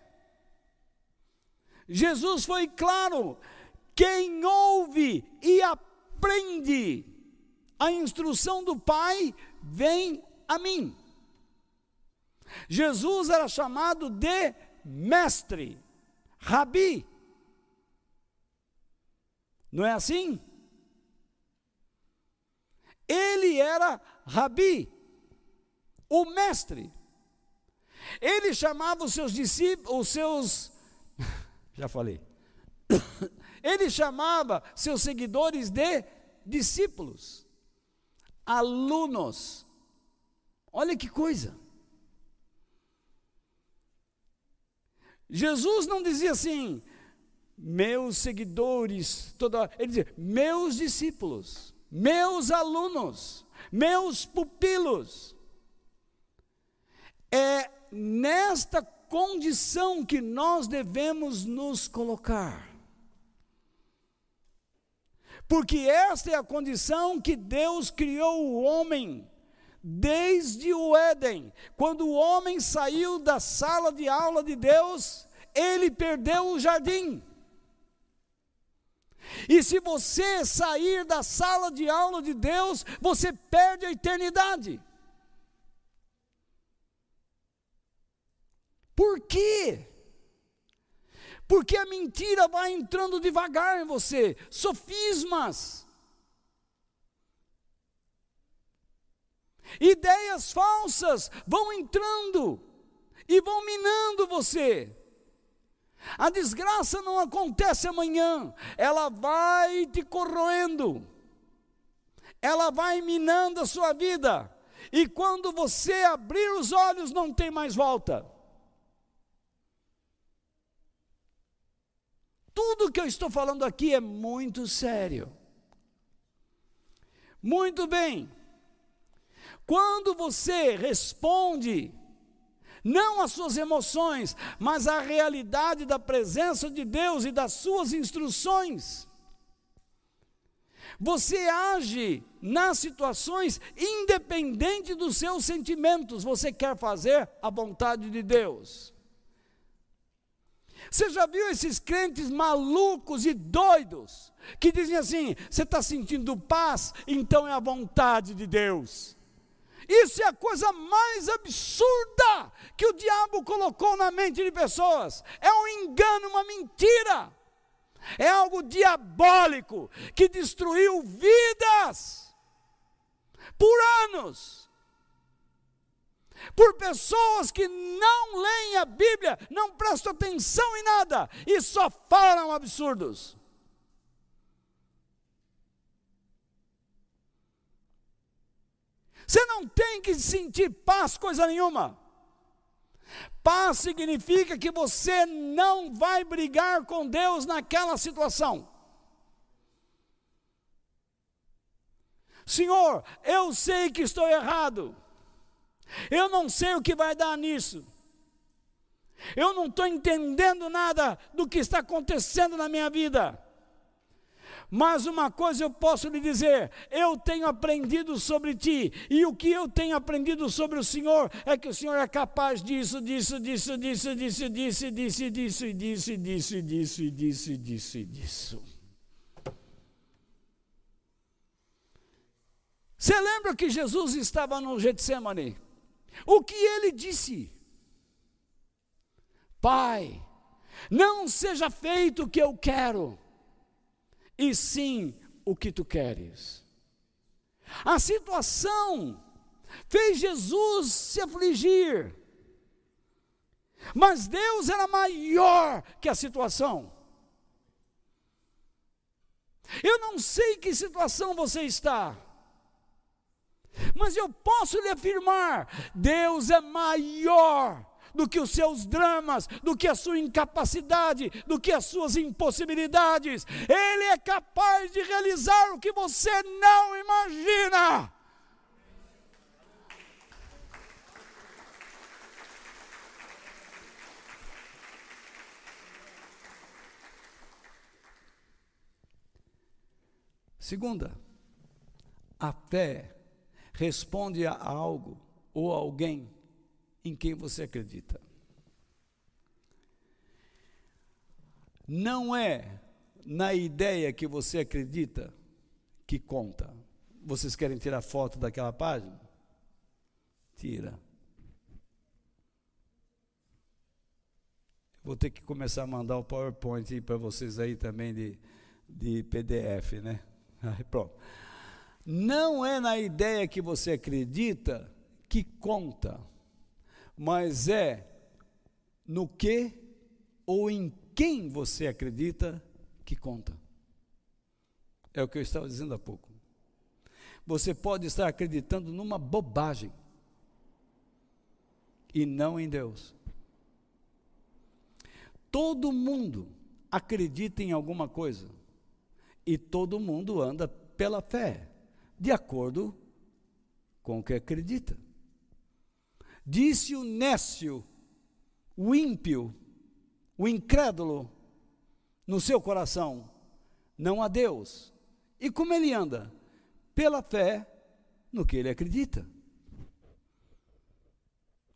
Jesus foi claro: quem ouve e aprende a instrução do Pai, vem a mim. Jesus era chamado de mestre, rabi. Não é assim? Ele era rabi, o mestre. Ele chamava os seus discípulos, os seus. Já falei. (coughs) Ele chamava seus seguidores de discípulos, alunos. Olha que coisa. Jesus não dizia assim, meus seguidores, toda, ele dizia, meus discípulos meus alunos, meus pupilos. É nesta condição que nós devemos nos colocar. Porque esta é a condição que Deus criou o homem desde o Éden. Quando o homem saiu da sala de aula de Deus, ele perdeu o jardim. E se você sair da sala de aula de Deus, você perde a eternidade. Por quê? Porque a mentira vai entrando devagar em você, sofismas, ideias falsas vão entrando e vão minando você. A desgraça não acontece amanhã, ela vai te corroendo, ela vai minando a sua vida, e quando você abrir os olhos, não tem mais volta. Tudo que eu estou falando aqui é muito sério. Muito bem. Quando você responde, não às suas emoções, mas à realidade da presença de Deus e das suas instruções, você age nas situações independente dos seus sentimentos, você quer fazer a vontade de Deus. Você já viu esses crentes malucos e doidos que dizem assim: você está sentindo paz, então é a vontade de Deus. Isso é a coisa mais absurda que o diabo colocou na mente de pessoas. É um engano, uma mentira. É algo diabólico que destruiu vidas por anos por pessoas que não leem a Bíblia, não prestam atenção em nada e só falam absurdos. Você não tem que sentir paz, coisa nenhuma. Paz significa que você não vai brigar com Deus naquela situação. Senhor, eu sei que estou errado. Eu não sei o que vai dar nisso. Eu não estou entendendo nada do que está acontecendo na minha vida. Mas uma coisa eu posso lhe dizer: eu tenho aprendido sobre ti, e o que eu tenho aprendido sobre o Senhor é que o Senhor é capaz disso, disso, disso, disso, disso, disso, disso, disso, disso, disso, disso, disso, disso, disso. Você lembra que Jesus estava no Getsemane? O que ele disse? Pai, não seja feito o que eu quero, e sim o que tu queres. A situação fez Jesus se afligir, mas Deus era maior que a situação. Eu não sei que situação você está, mas eu posso lhe afirmar: Deus é maior do que os seus dramas, do que a sua incapacidade, do que as suas impossibilidades. Ele é capaz de realizar o que você não imagina. Segunda, a fé responde a algo ou a alguém em quem você acredita. Não é na ideia que você acredita que conta. Vocês querem tirar foto daquela página? Tira. Vou ter que começar a mandar o PowerPoint para vocês aí também de, de PDF, né? (laughs) Aí, pronto. Não é na ideia que você acredita que conta, mas é no que ou em quem você acredita que conta. É o que eu estava dizendo há pouco. Você pode estar acreditando numa bobagem e não em Deus. Todo mundo acredita em alguma coisa e todo mundo anda pela fé de acordo com o que acredita. Disse o nécio, o ímpio, o incrédulo, no seu coração: não há Deus. E como ele anda? Pela fé no que ele acredita.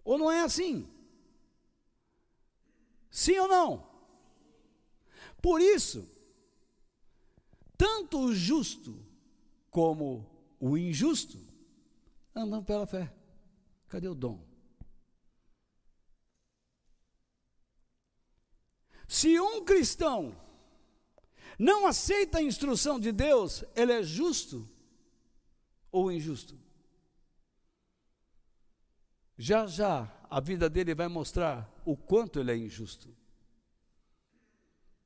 Ou não é assim? Sim ou não? Por isso, tanto o justo como o injusto andam pela fé. Cadê o dom? Se um cristão não aceita a instrução de Deus, ele é justo ou injusto? Já já a vida dele vai mostrar o quanto ele é injusto.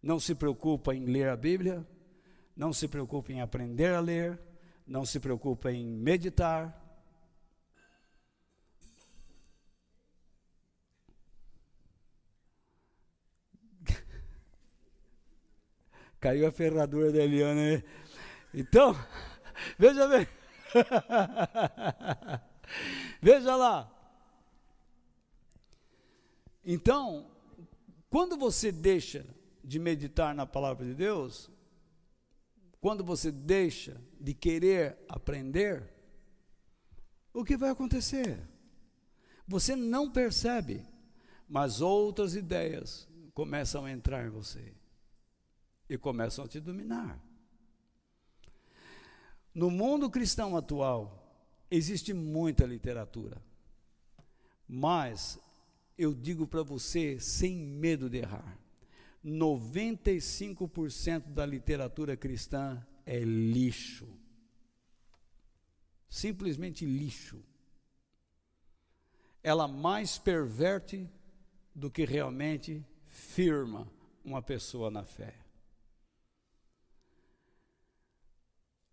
Não se preocupa em ler a Bíblia, não se preocupa em aprender a ler, não se preocupa em meditar. (laughs) Caiu a ferradura da Eliana? Então, (laughs) veja bem. (laughs) veja lá. Então, quando você deixa de meditar na palavra de Deus, quando você deixa de querer aprender, o que vai acontecer? Você não percebe, mas outras ideias começam a entrar em você e começam a te dominar. No mundo cristão atual, existe muita literatura, mas eu digo para você, sem medo de errar, 95% da literatura cristã é lixo. Simplesmente lixo. Ela mais perverte do que realmente firma uma pessoa na fé.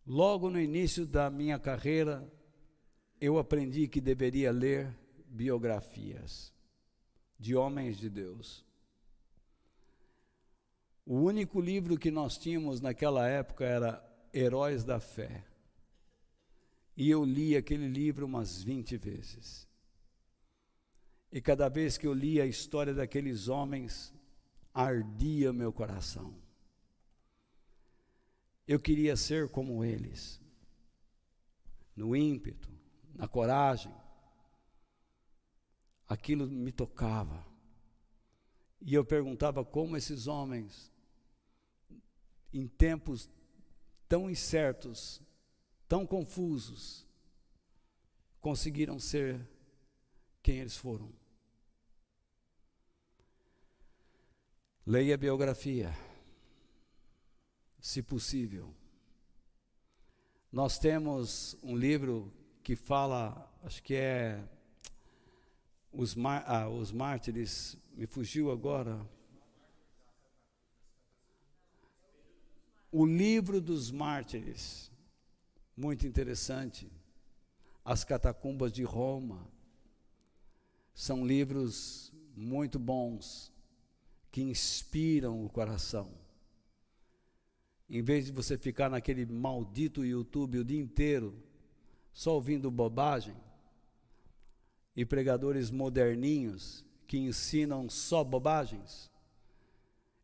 Logo no início da minha carreira, eu aprendi que deveria ler biografias de homens de Deus. O único livro que nós tínhamos naquela época era Heróis da Fé. E eu li aquele livro umas 20 vezes. E cada vez que eu li a história daqueles homens, ardia meu coração. Eu queria ser como eles, no ímpeto, na coragem. Aquilo me tocava. E eu perguntava como esses homens em tempos tão incertos, tão confusos, conseguiram ser quem eles foram. Leia a biografia, se possível. Nós temos um livro que fala, acho que é os, ah, os mártires, me fugiu agora, O livro dos mártires, muito interessante. As catacumbas de Roma. São livros muito bons que inspiram o coração. Em vez de você ficar naquele maldito YouTube o dia inteiro, só ouvindo bobagem, e pregadores moderninhos que ensinam só bobagens,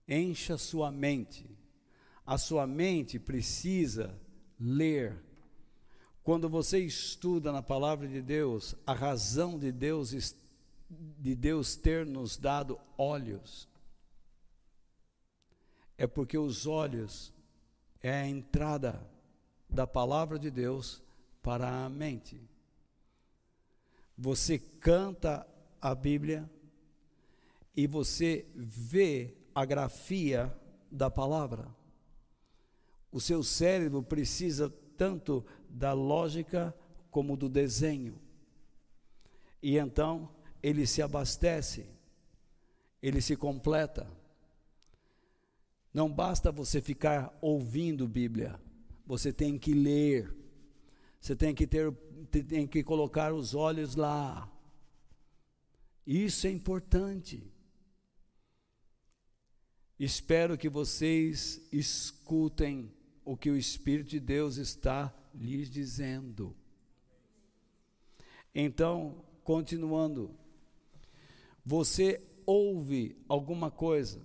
encha sua mente a sua mente precisa ler. Quando você estuda na palavra de Deus, a razão de Deus de Deus ter nos dado olhos é porque os olhos é a entrada da palavra de Deus para a mente. Você canta a Bíblia e você vê a grafia da palavra. O seu cérebro precisa tanto da lógica como do desenho. E então ele se abastece, ele se completa. Não basta você ficar ouvindo Bíblia, você tem que ler, você tem que ter, tem que colocar os olhos lá. Isso é importante. Espero que vocês escutem o que o Espírito de Deus está lhes dizendo. Então, continuando, você ouve alguma coisa,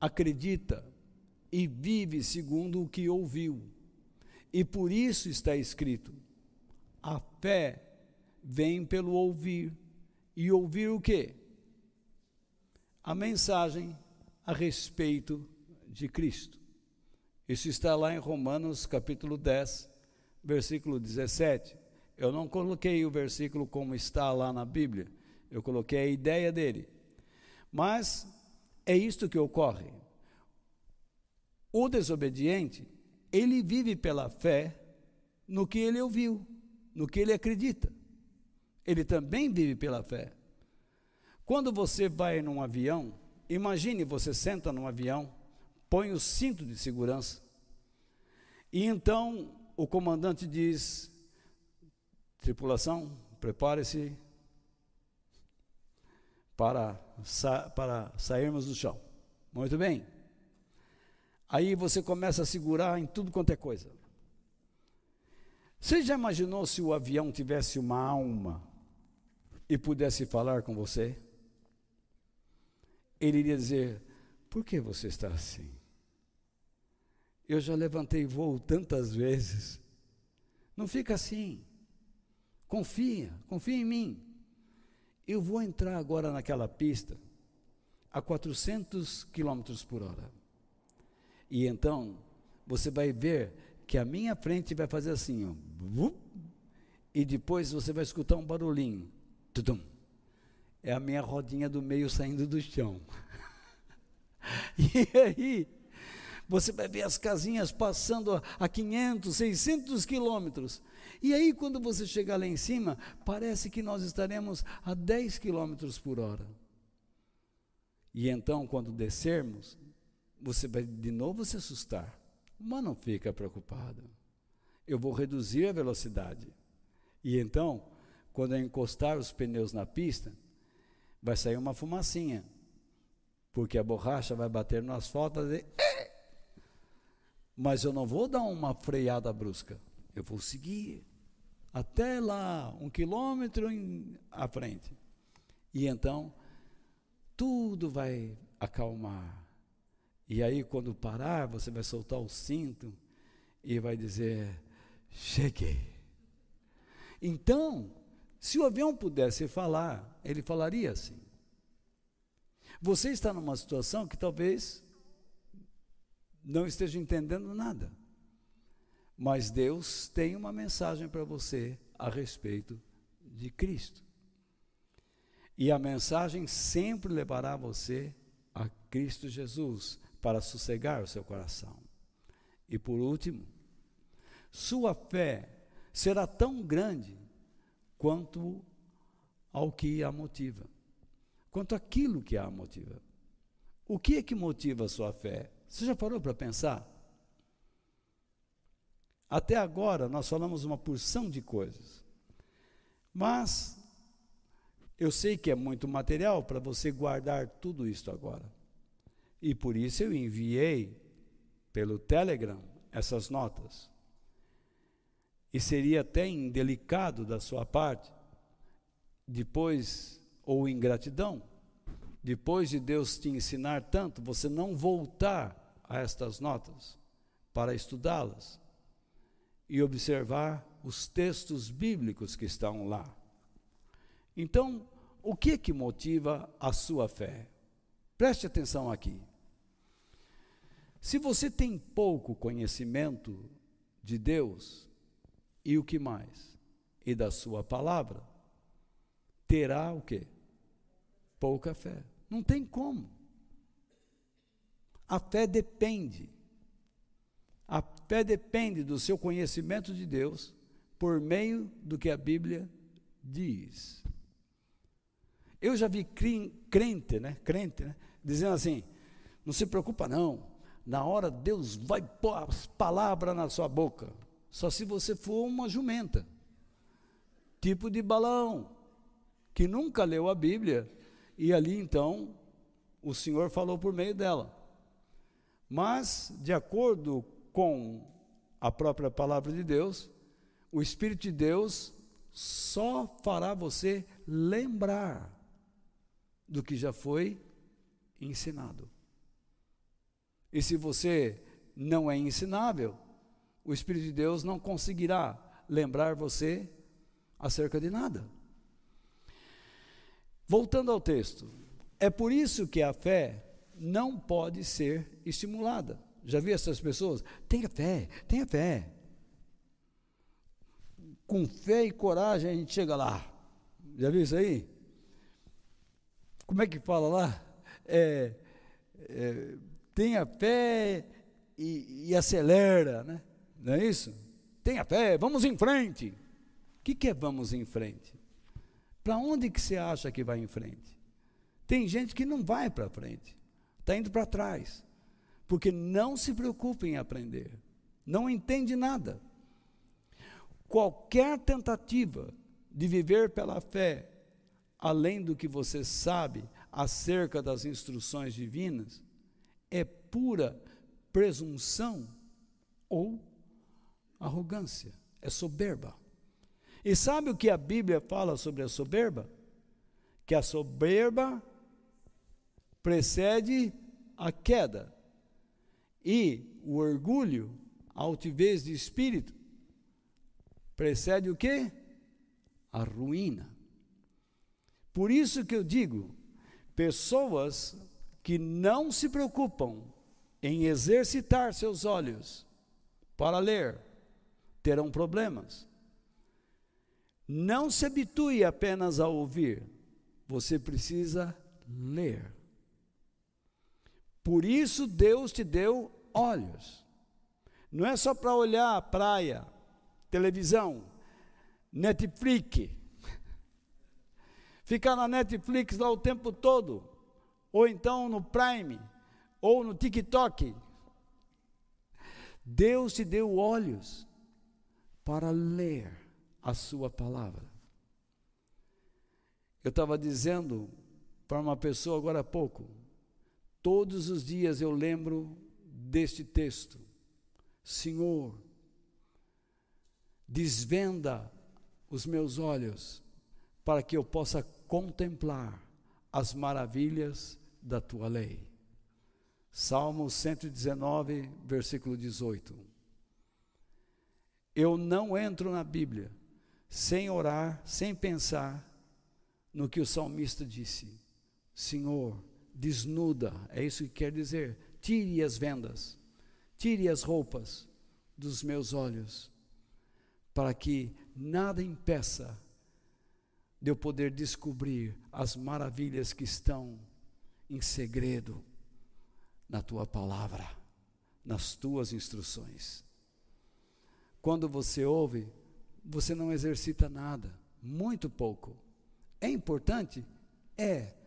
acredita e vive segundo o que ouviu. E por isso está escrito: a fé vem pelo ouvir. E ouvir o quê? A mensagem a respeito de Cristo. Isso está lá em Romanos capítulo 10, versículo 17. Eu não coloquei o versículo como está lá na Bíblia, eu coloquei a ideia dele. Mas é isto que ocorre. O desobediente, ele vive pela fé no que ele ouviu, no que ele acredita. Ele também vive pela fé. Quando você vai num avião, imagine você senta num avião, põe o cinto de segurança, e então o comandante diz: tripulação, prepare-se para, sa para sairmos do chão. Muito bem. Aí você começa a segurar em tudo quanto é coisa. Você já imaginou se o avião tivesse uma alma e pudesse falar com você? Ele iria dizer: Por que você está assim? Eu já levantei voo tantas vezes. Não fica assim. Confia, confia em mim. Eu vou entrar agora naquela pista a 400 quilômetros por hora. E então você vai ver que a minha frente vai fazer assim, ó, e depois você vai escutar um barulhinho. Tudum. É a minha rodinha do meio saindo do chão. (laughs) e aí, você vai ver as casinhas passando a, a 500, 600 quilômetros. E aí, quando você chegar lá em cima, parece que nós estaremos a 10 quilômetros por hora. E então, quando descermos, você vai de novo se assustar. Mas não fica preocupado. Eu vou reduzir a velocidade. E então, quando eu encostar os pneus na pista, vai sair uma fumacinha. Porque a borracha vai bater no asfalto e mas eu não vou dar uma freada brusca. Eu vou seguir até lá, um quilômetro em, à frente. E então, tudo vai acalmar. E aí, quando parar, você vai soltar o cinto e vai dizer: Cheguei. Então, se o avião pudesse falar, ele falaria assim. Você está numa situação que talvez não esteja entendendo nada. Mas Deus tem uma mensagem para você a respeito de Cristo. E a mensagem sempre levará você a Cristo Jesus para sossegar o seu coração. E por último, sua fé será tão grande quanto ao que a motiva, quanto aquilo que a motiva. O que é que motiva a sua fé? Você já parou para pensar? Até agora nós falamos uma porção de coisas, mas eu sei que é muito material para você guardar tudo isso agora. E por isso eu enviei pelo Telegram essas notas. E seria até indelicado da sua parte, depois, ou ingratidão, depois de Deus te ensinar tanto, você não voltar a estas notas para estudá-las e observar os textos bíblicos que estão lá. Então, o que que motiva a sua fé? Preste atenção aqui. Se você tem pouco conhecimento de Deus, e o que mais? E da sua palavra, terá o quê? Pouca fé. Não tem como. A fé depende. A fé depende do seu conhecimento de Deus por meio do que a Bíblia diz. Eu já vi crente, né? Crente, né? Dizendo assim: não se preocupa não, na hora Deus vai pôr as palavras na sua boca. Só se você for uma jumenta, tipo de balão, que nunca leu a Bíblia, e ali então o Senhor falou por meio dela. Mas, de acordo com a própria palavra de Deus, o Espírito de Deus só fará você lembrar do que já foi ensinado. E se você não é ensinável, o Espírito de Deus não conseguirá lembrar você acerca de nada. Voltando ao texto, é por isso que a fé não pode ser estimulada. Já vi essas pessoas? Tenha fé, tenha fé. Com fé e coragem a gente chega lá. Já viu isso aí? Como é que fala lá? É, é, tenha fé e, e, acelera, né? Não é isso? Tenha fé, vamos em frente. O que, que é vamos em frente? Para onde que você acha que vai em frente? Tem gente que não vai para frente, está indo para trás, porque não se preocupa em aprender, não entende nada. Qualquer tentativa de viver pela fé, além do que você sabe acerca das instruções divinas, é pura presunção ou arrogância, é soberba. E sabe o que a Bíblia fala sobre a soberba? Que a soberba precede a queda. E o orgulho, a altivez de espírito, precede o quê? A ruína. Por isso que eu digo, pessoas que não se preocupam em exercitar seus olhos para ler, terão problemas. Não se habitue apenas a ouvir, você precisa ler. Por isso Deus te deu olhos. Não é só para olhar praia, televisão, Netflix. (laughs) Ficar na Netflix lá o tempo todo, ou então no Prime, ou no TikTok. Deus te deu olhos para ler a sua palavra. Eu estava dizendo para uma pessoa agora há pouco, todos os dias eu lembro deste texto. Senhor, desvenda os meus olhos para que eu possa contemplar as maravilhas da tua lei. Salmo 119, versículo 18. Eu não entro na Bíblia sem orar, sem pensar no que o salmista disse. Senhor, desnuda, é isso que quer dizer. Tire as vendas, tire as roupas dos meus olhos, para que nada impeça de eu poder descobrir as maravilhas que estão em segredo na tua palavra, nas tuas instruções. Quando você ouve, você não exercita nada, muito pouco. É importante? É.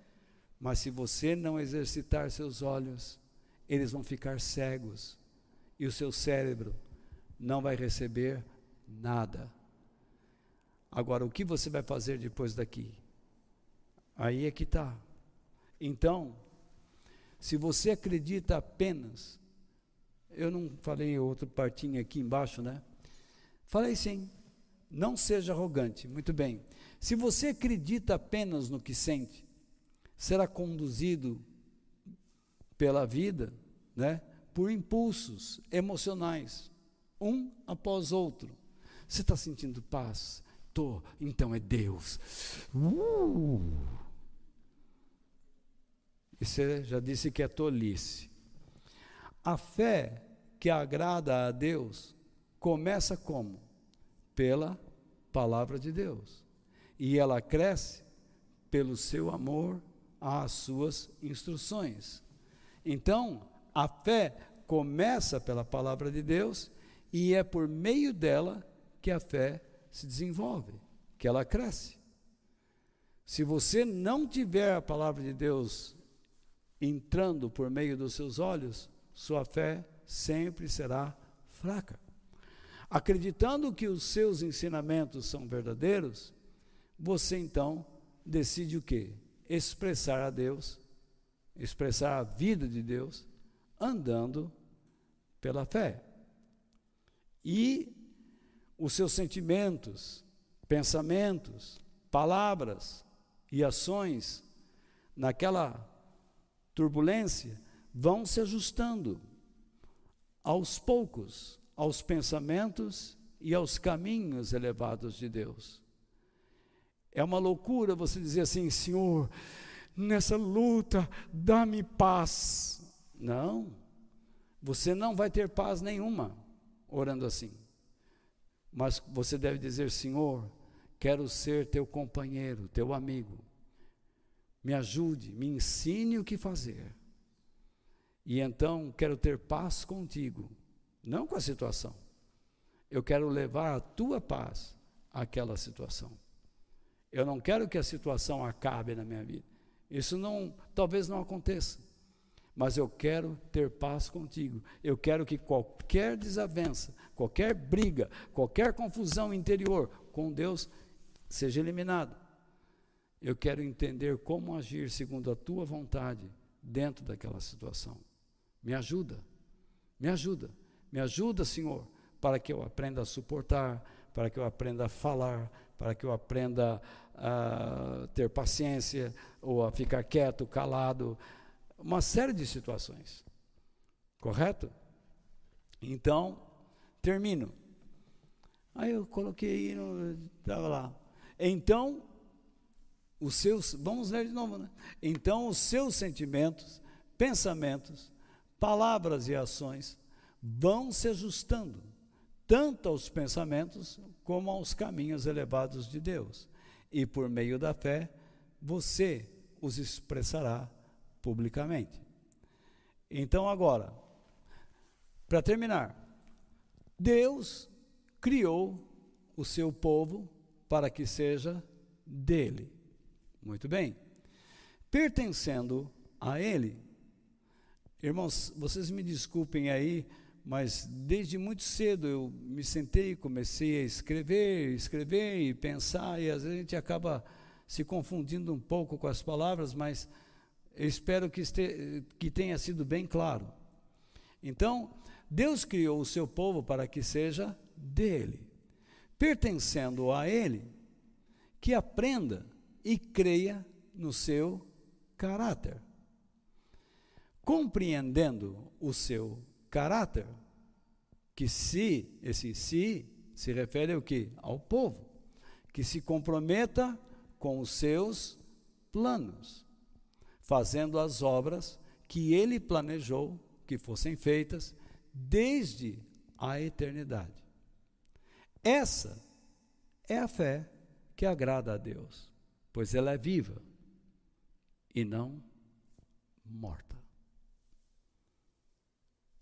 Mas se você não exercitar seus olhos, eles vão ficar cegos e o seu cérebro não vai receber nada. Agora, o que você vai fazer depois daqui? Aí é que está. Então, se você acredita apenas, eu não falei outro partinho aqui embaixo, né? Falei sim. Não seja arrogante. Muito bem. Se você acredita apenas no que sente, será conduzido pela vida, né? Por impulsos emocionais, um após outro. Você está sentindo paz? Tô. Então é Deus. Uh! E você já disse que é tolice. A fé que agrada a Deus começa como? pela palavra de Deus. E ela cresce pelo seu amor às suas instruções. Então, a fé começa pela palavra de Deus e é por meio dela que a fé se desenvolve, que ela cresce. Se você não tiver a palavra de Deus entrando por meio dos seus olhos, sua fé sempre será fraca. Acreditando que os seus ensinamentos são verdadeiros, você então decide o quê? Expressar a Deus, expressar a vida de Deus, andando pela fé. E os seus sentimentos, pensamentos, palavras e ações naquela turbulência vão se ajustando aos poucos aos pensamentos e aos caminhos elevados de Deus. É uma loucura você dizer assim, Senhor, nessa luta, dá-me paz. Não. Você não vai ter paz nenhuma orando assim. Mas você deve dizer: Senhor, quero ser teu companheiro, teu amigo. Me ajude, me ensine o que fazer. E então quero ter paz contigo, não com a situação. Eu quero levar a tua paz àquela situação. Eu não quero que a situação acabe na minha vida. Isso não, talvez não aconteça. Mas eu quero ter paz contigo. Eu quero que qualquer desavença, qualquer briga, qualquer confusão interior com Deus seja eliminado. Eu quero entender como agir segundo a tua vontade dentro daquela situação. Me ajuda, me ajuda, me ajuda, Senhor, para que eu aprenda a suportar, para que eu aprenda a falar, para que eu aprenda a ter paciência ou a ficar quieto, calado, uma série de situações. Correto? Então, termino. Aí eu coloquei, estava lá. Então, os seus, vamos ler de novo, né? Então, os seus sentimentos, pensamentos, palavras e ações vão se ajustando, tanto aos pensamentos como aos caminhos elevados de Deus. E por meio da fé, você os expressará publicamente. Então, agora, para terminar, Deus criou o seu povo para que seja dele. Muito bem. Pertencendo a ele, Irmãos, vocês me desculpem aí, mas desde muito cedo eu me sentei comecei a escrever, escrever e pensar, e às vezes a gente acaba se confundindo um pouco com as palavras, mas eu espero que, este, que tenha sido bem claro. Então, Deus criou o seu povo para que seja dele, pertencendo a ele, que aprenda e creia no seu caráter compreendendo o seu caráter, que se, esse se, se refere ao que? Ao povo, que se comprometa com os seus planos, fazendo as obras que ele planejou que fossem feitas desde a eternidade. Essa é a fé que agrada a Deus, pois ela é viva e não morta.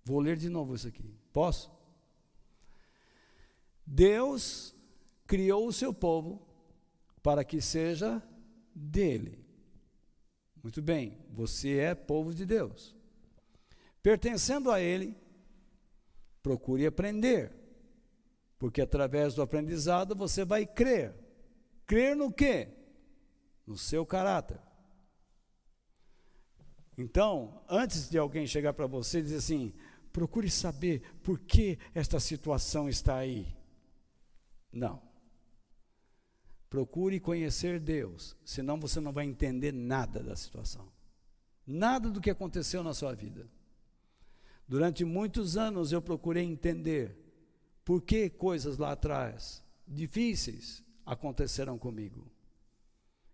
Vou ler de novo isso aqui. Posso? Deus criou o seu povo para que seja dele. Muito bem, você é povo de Deus. Pertencendo a ele, procure aprender, porque através do aprendizado você vai crer. Crer no quê? No seu caráter. Então, antes de alguém chegar para você e dizer assim: procure saber por que esta situação está aí. Não. Procure conhecer Deus, senão você não vai entender nada da situação. Nada do que aconteceu na sua vida. Durante muitos anos eu procurei entender por que coisas lá atrás, difíceis, aconteceram comigo.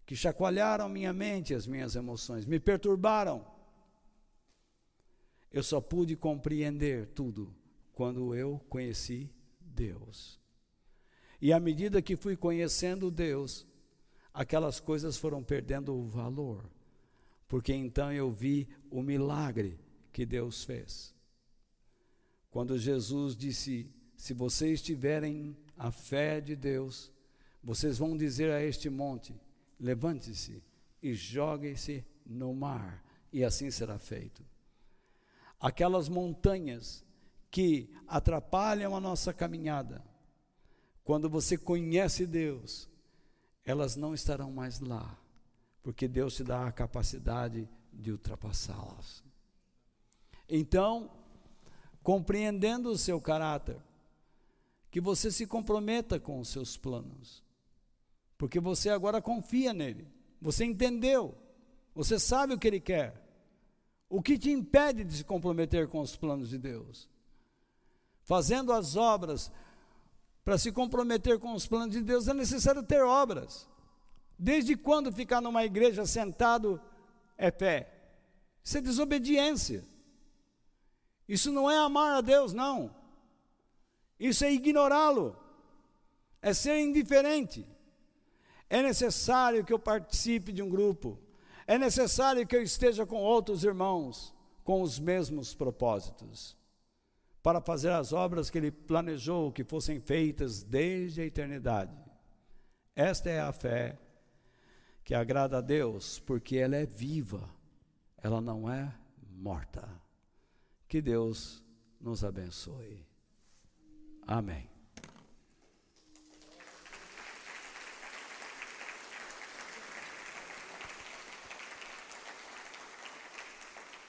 Que chacoalharam minha mente e as minhas emoções, me perturbaram eu só pude compreender tudo quando eu conheci Deus. E à medida que fui conhecendo Deus, aquelas coisas foram perdendo o valor, porque então eu vi o milagre que Deus fez. Quando Jesus disse: Se vocês tiverem a fé de Deus, vocês vão dizer a este monte: Levante-se e jogue-se no mar, e assim será feito aquelas montanhas que atrapalham a nossa caminhada, quando você conhece Deus, elas não estarão mais lá, porque Deus te dá a capacidade de ultrapassá-las. Então, compreendendo o seu caráter, que você se comprometa com os seus planos, porque você agora confia nele, você entendeu, você sabe o que ele quer. O que te impede de se comprometer com os planos de Deus? Fazendo as obras, para se comprometer com os planos de Deus é necessário ter obras. Desde quando ficar numa igreja sentado é fé? Isso é desobediência. Isso não é amar a Deus, não. Isso é ignorá-lo, é ser indiferente. É necessário que eu participe de um grupo, é necessário que eu esteja com outros irmãos com os mesmos propósitos, para fazer as obras que ele planejou que fossem feitas desde a eternidade. Esta é a fé que agrada a Deus, porque ela é viva, ela não é morta. Que Deus nos abençoe. Amém.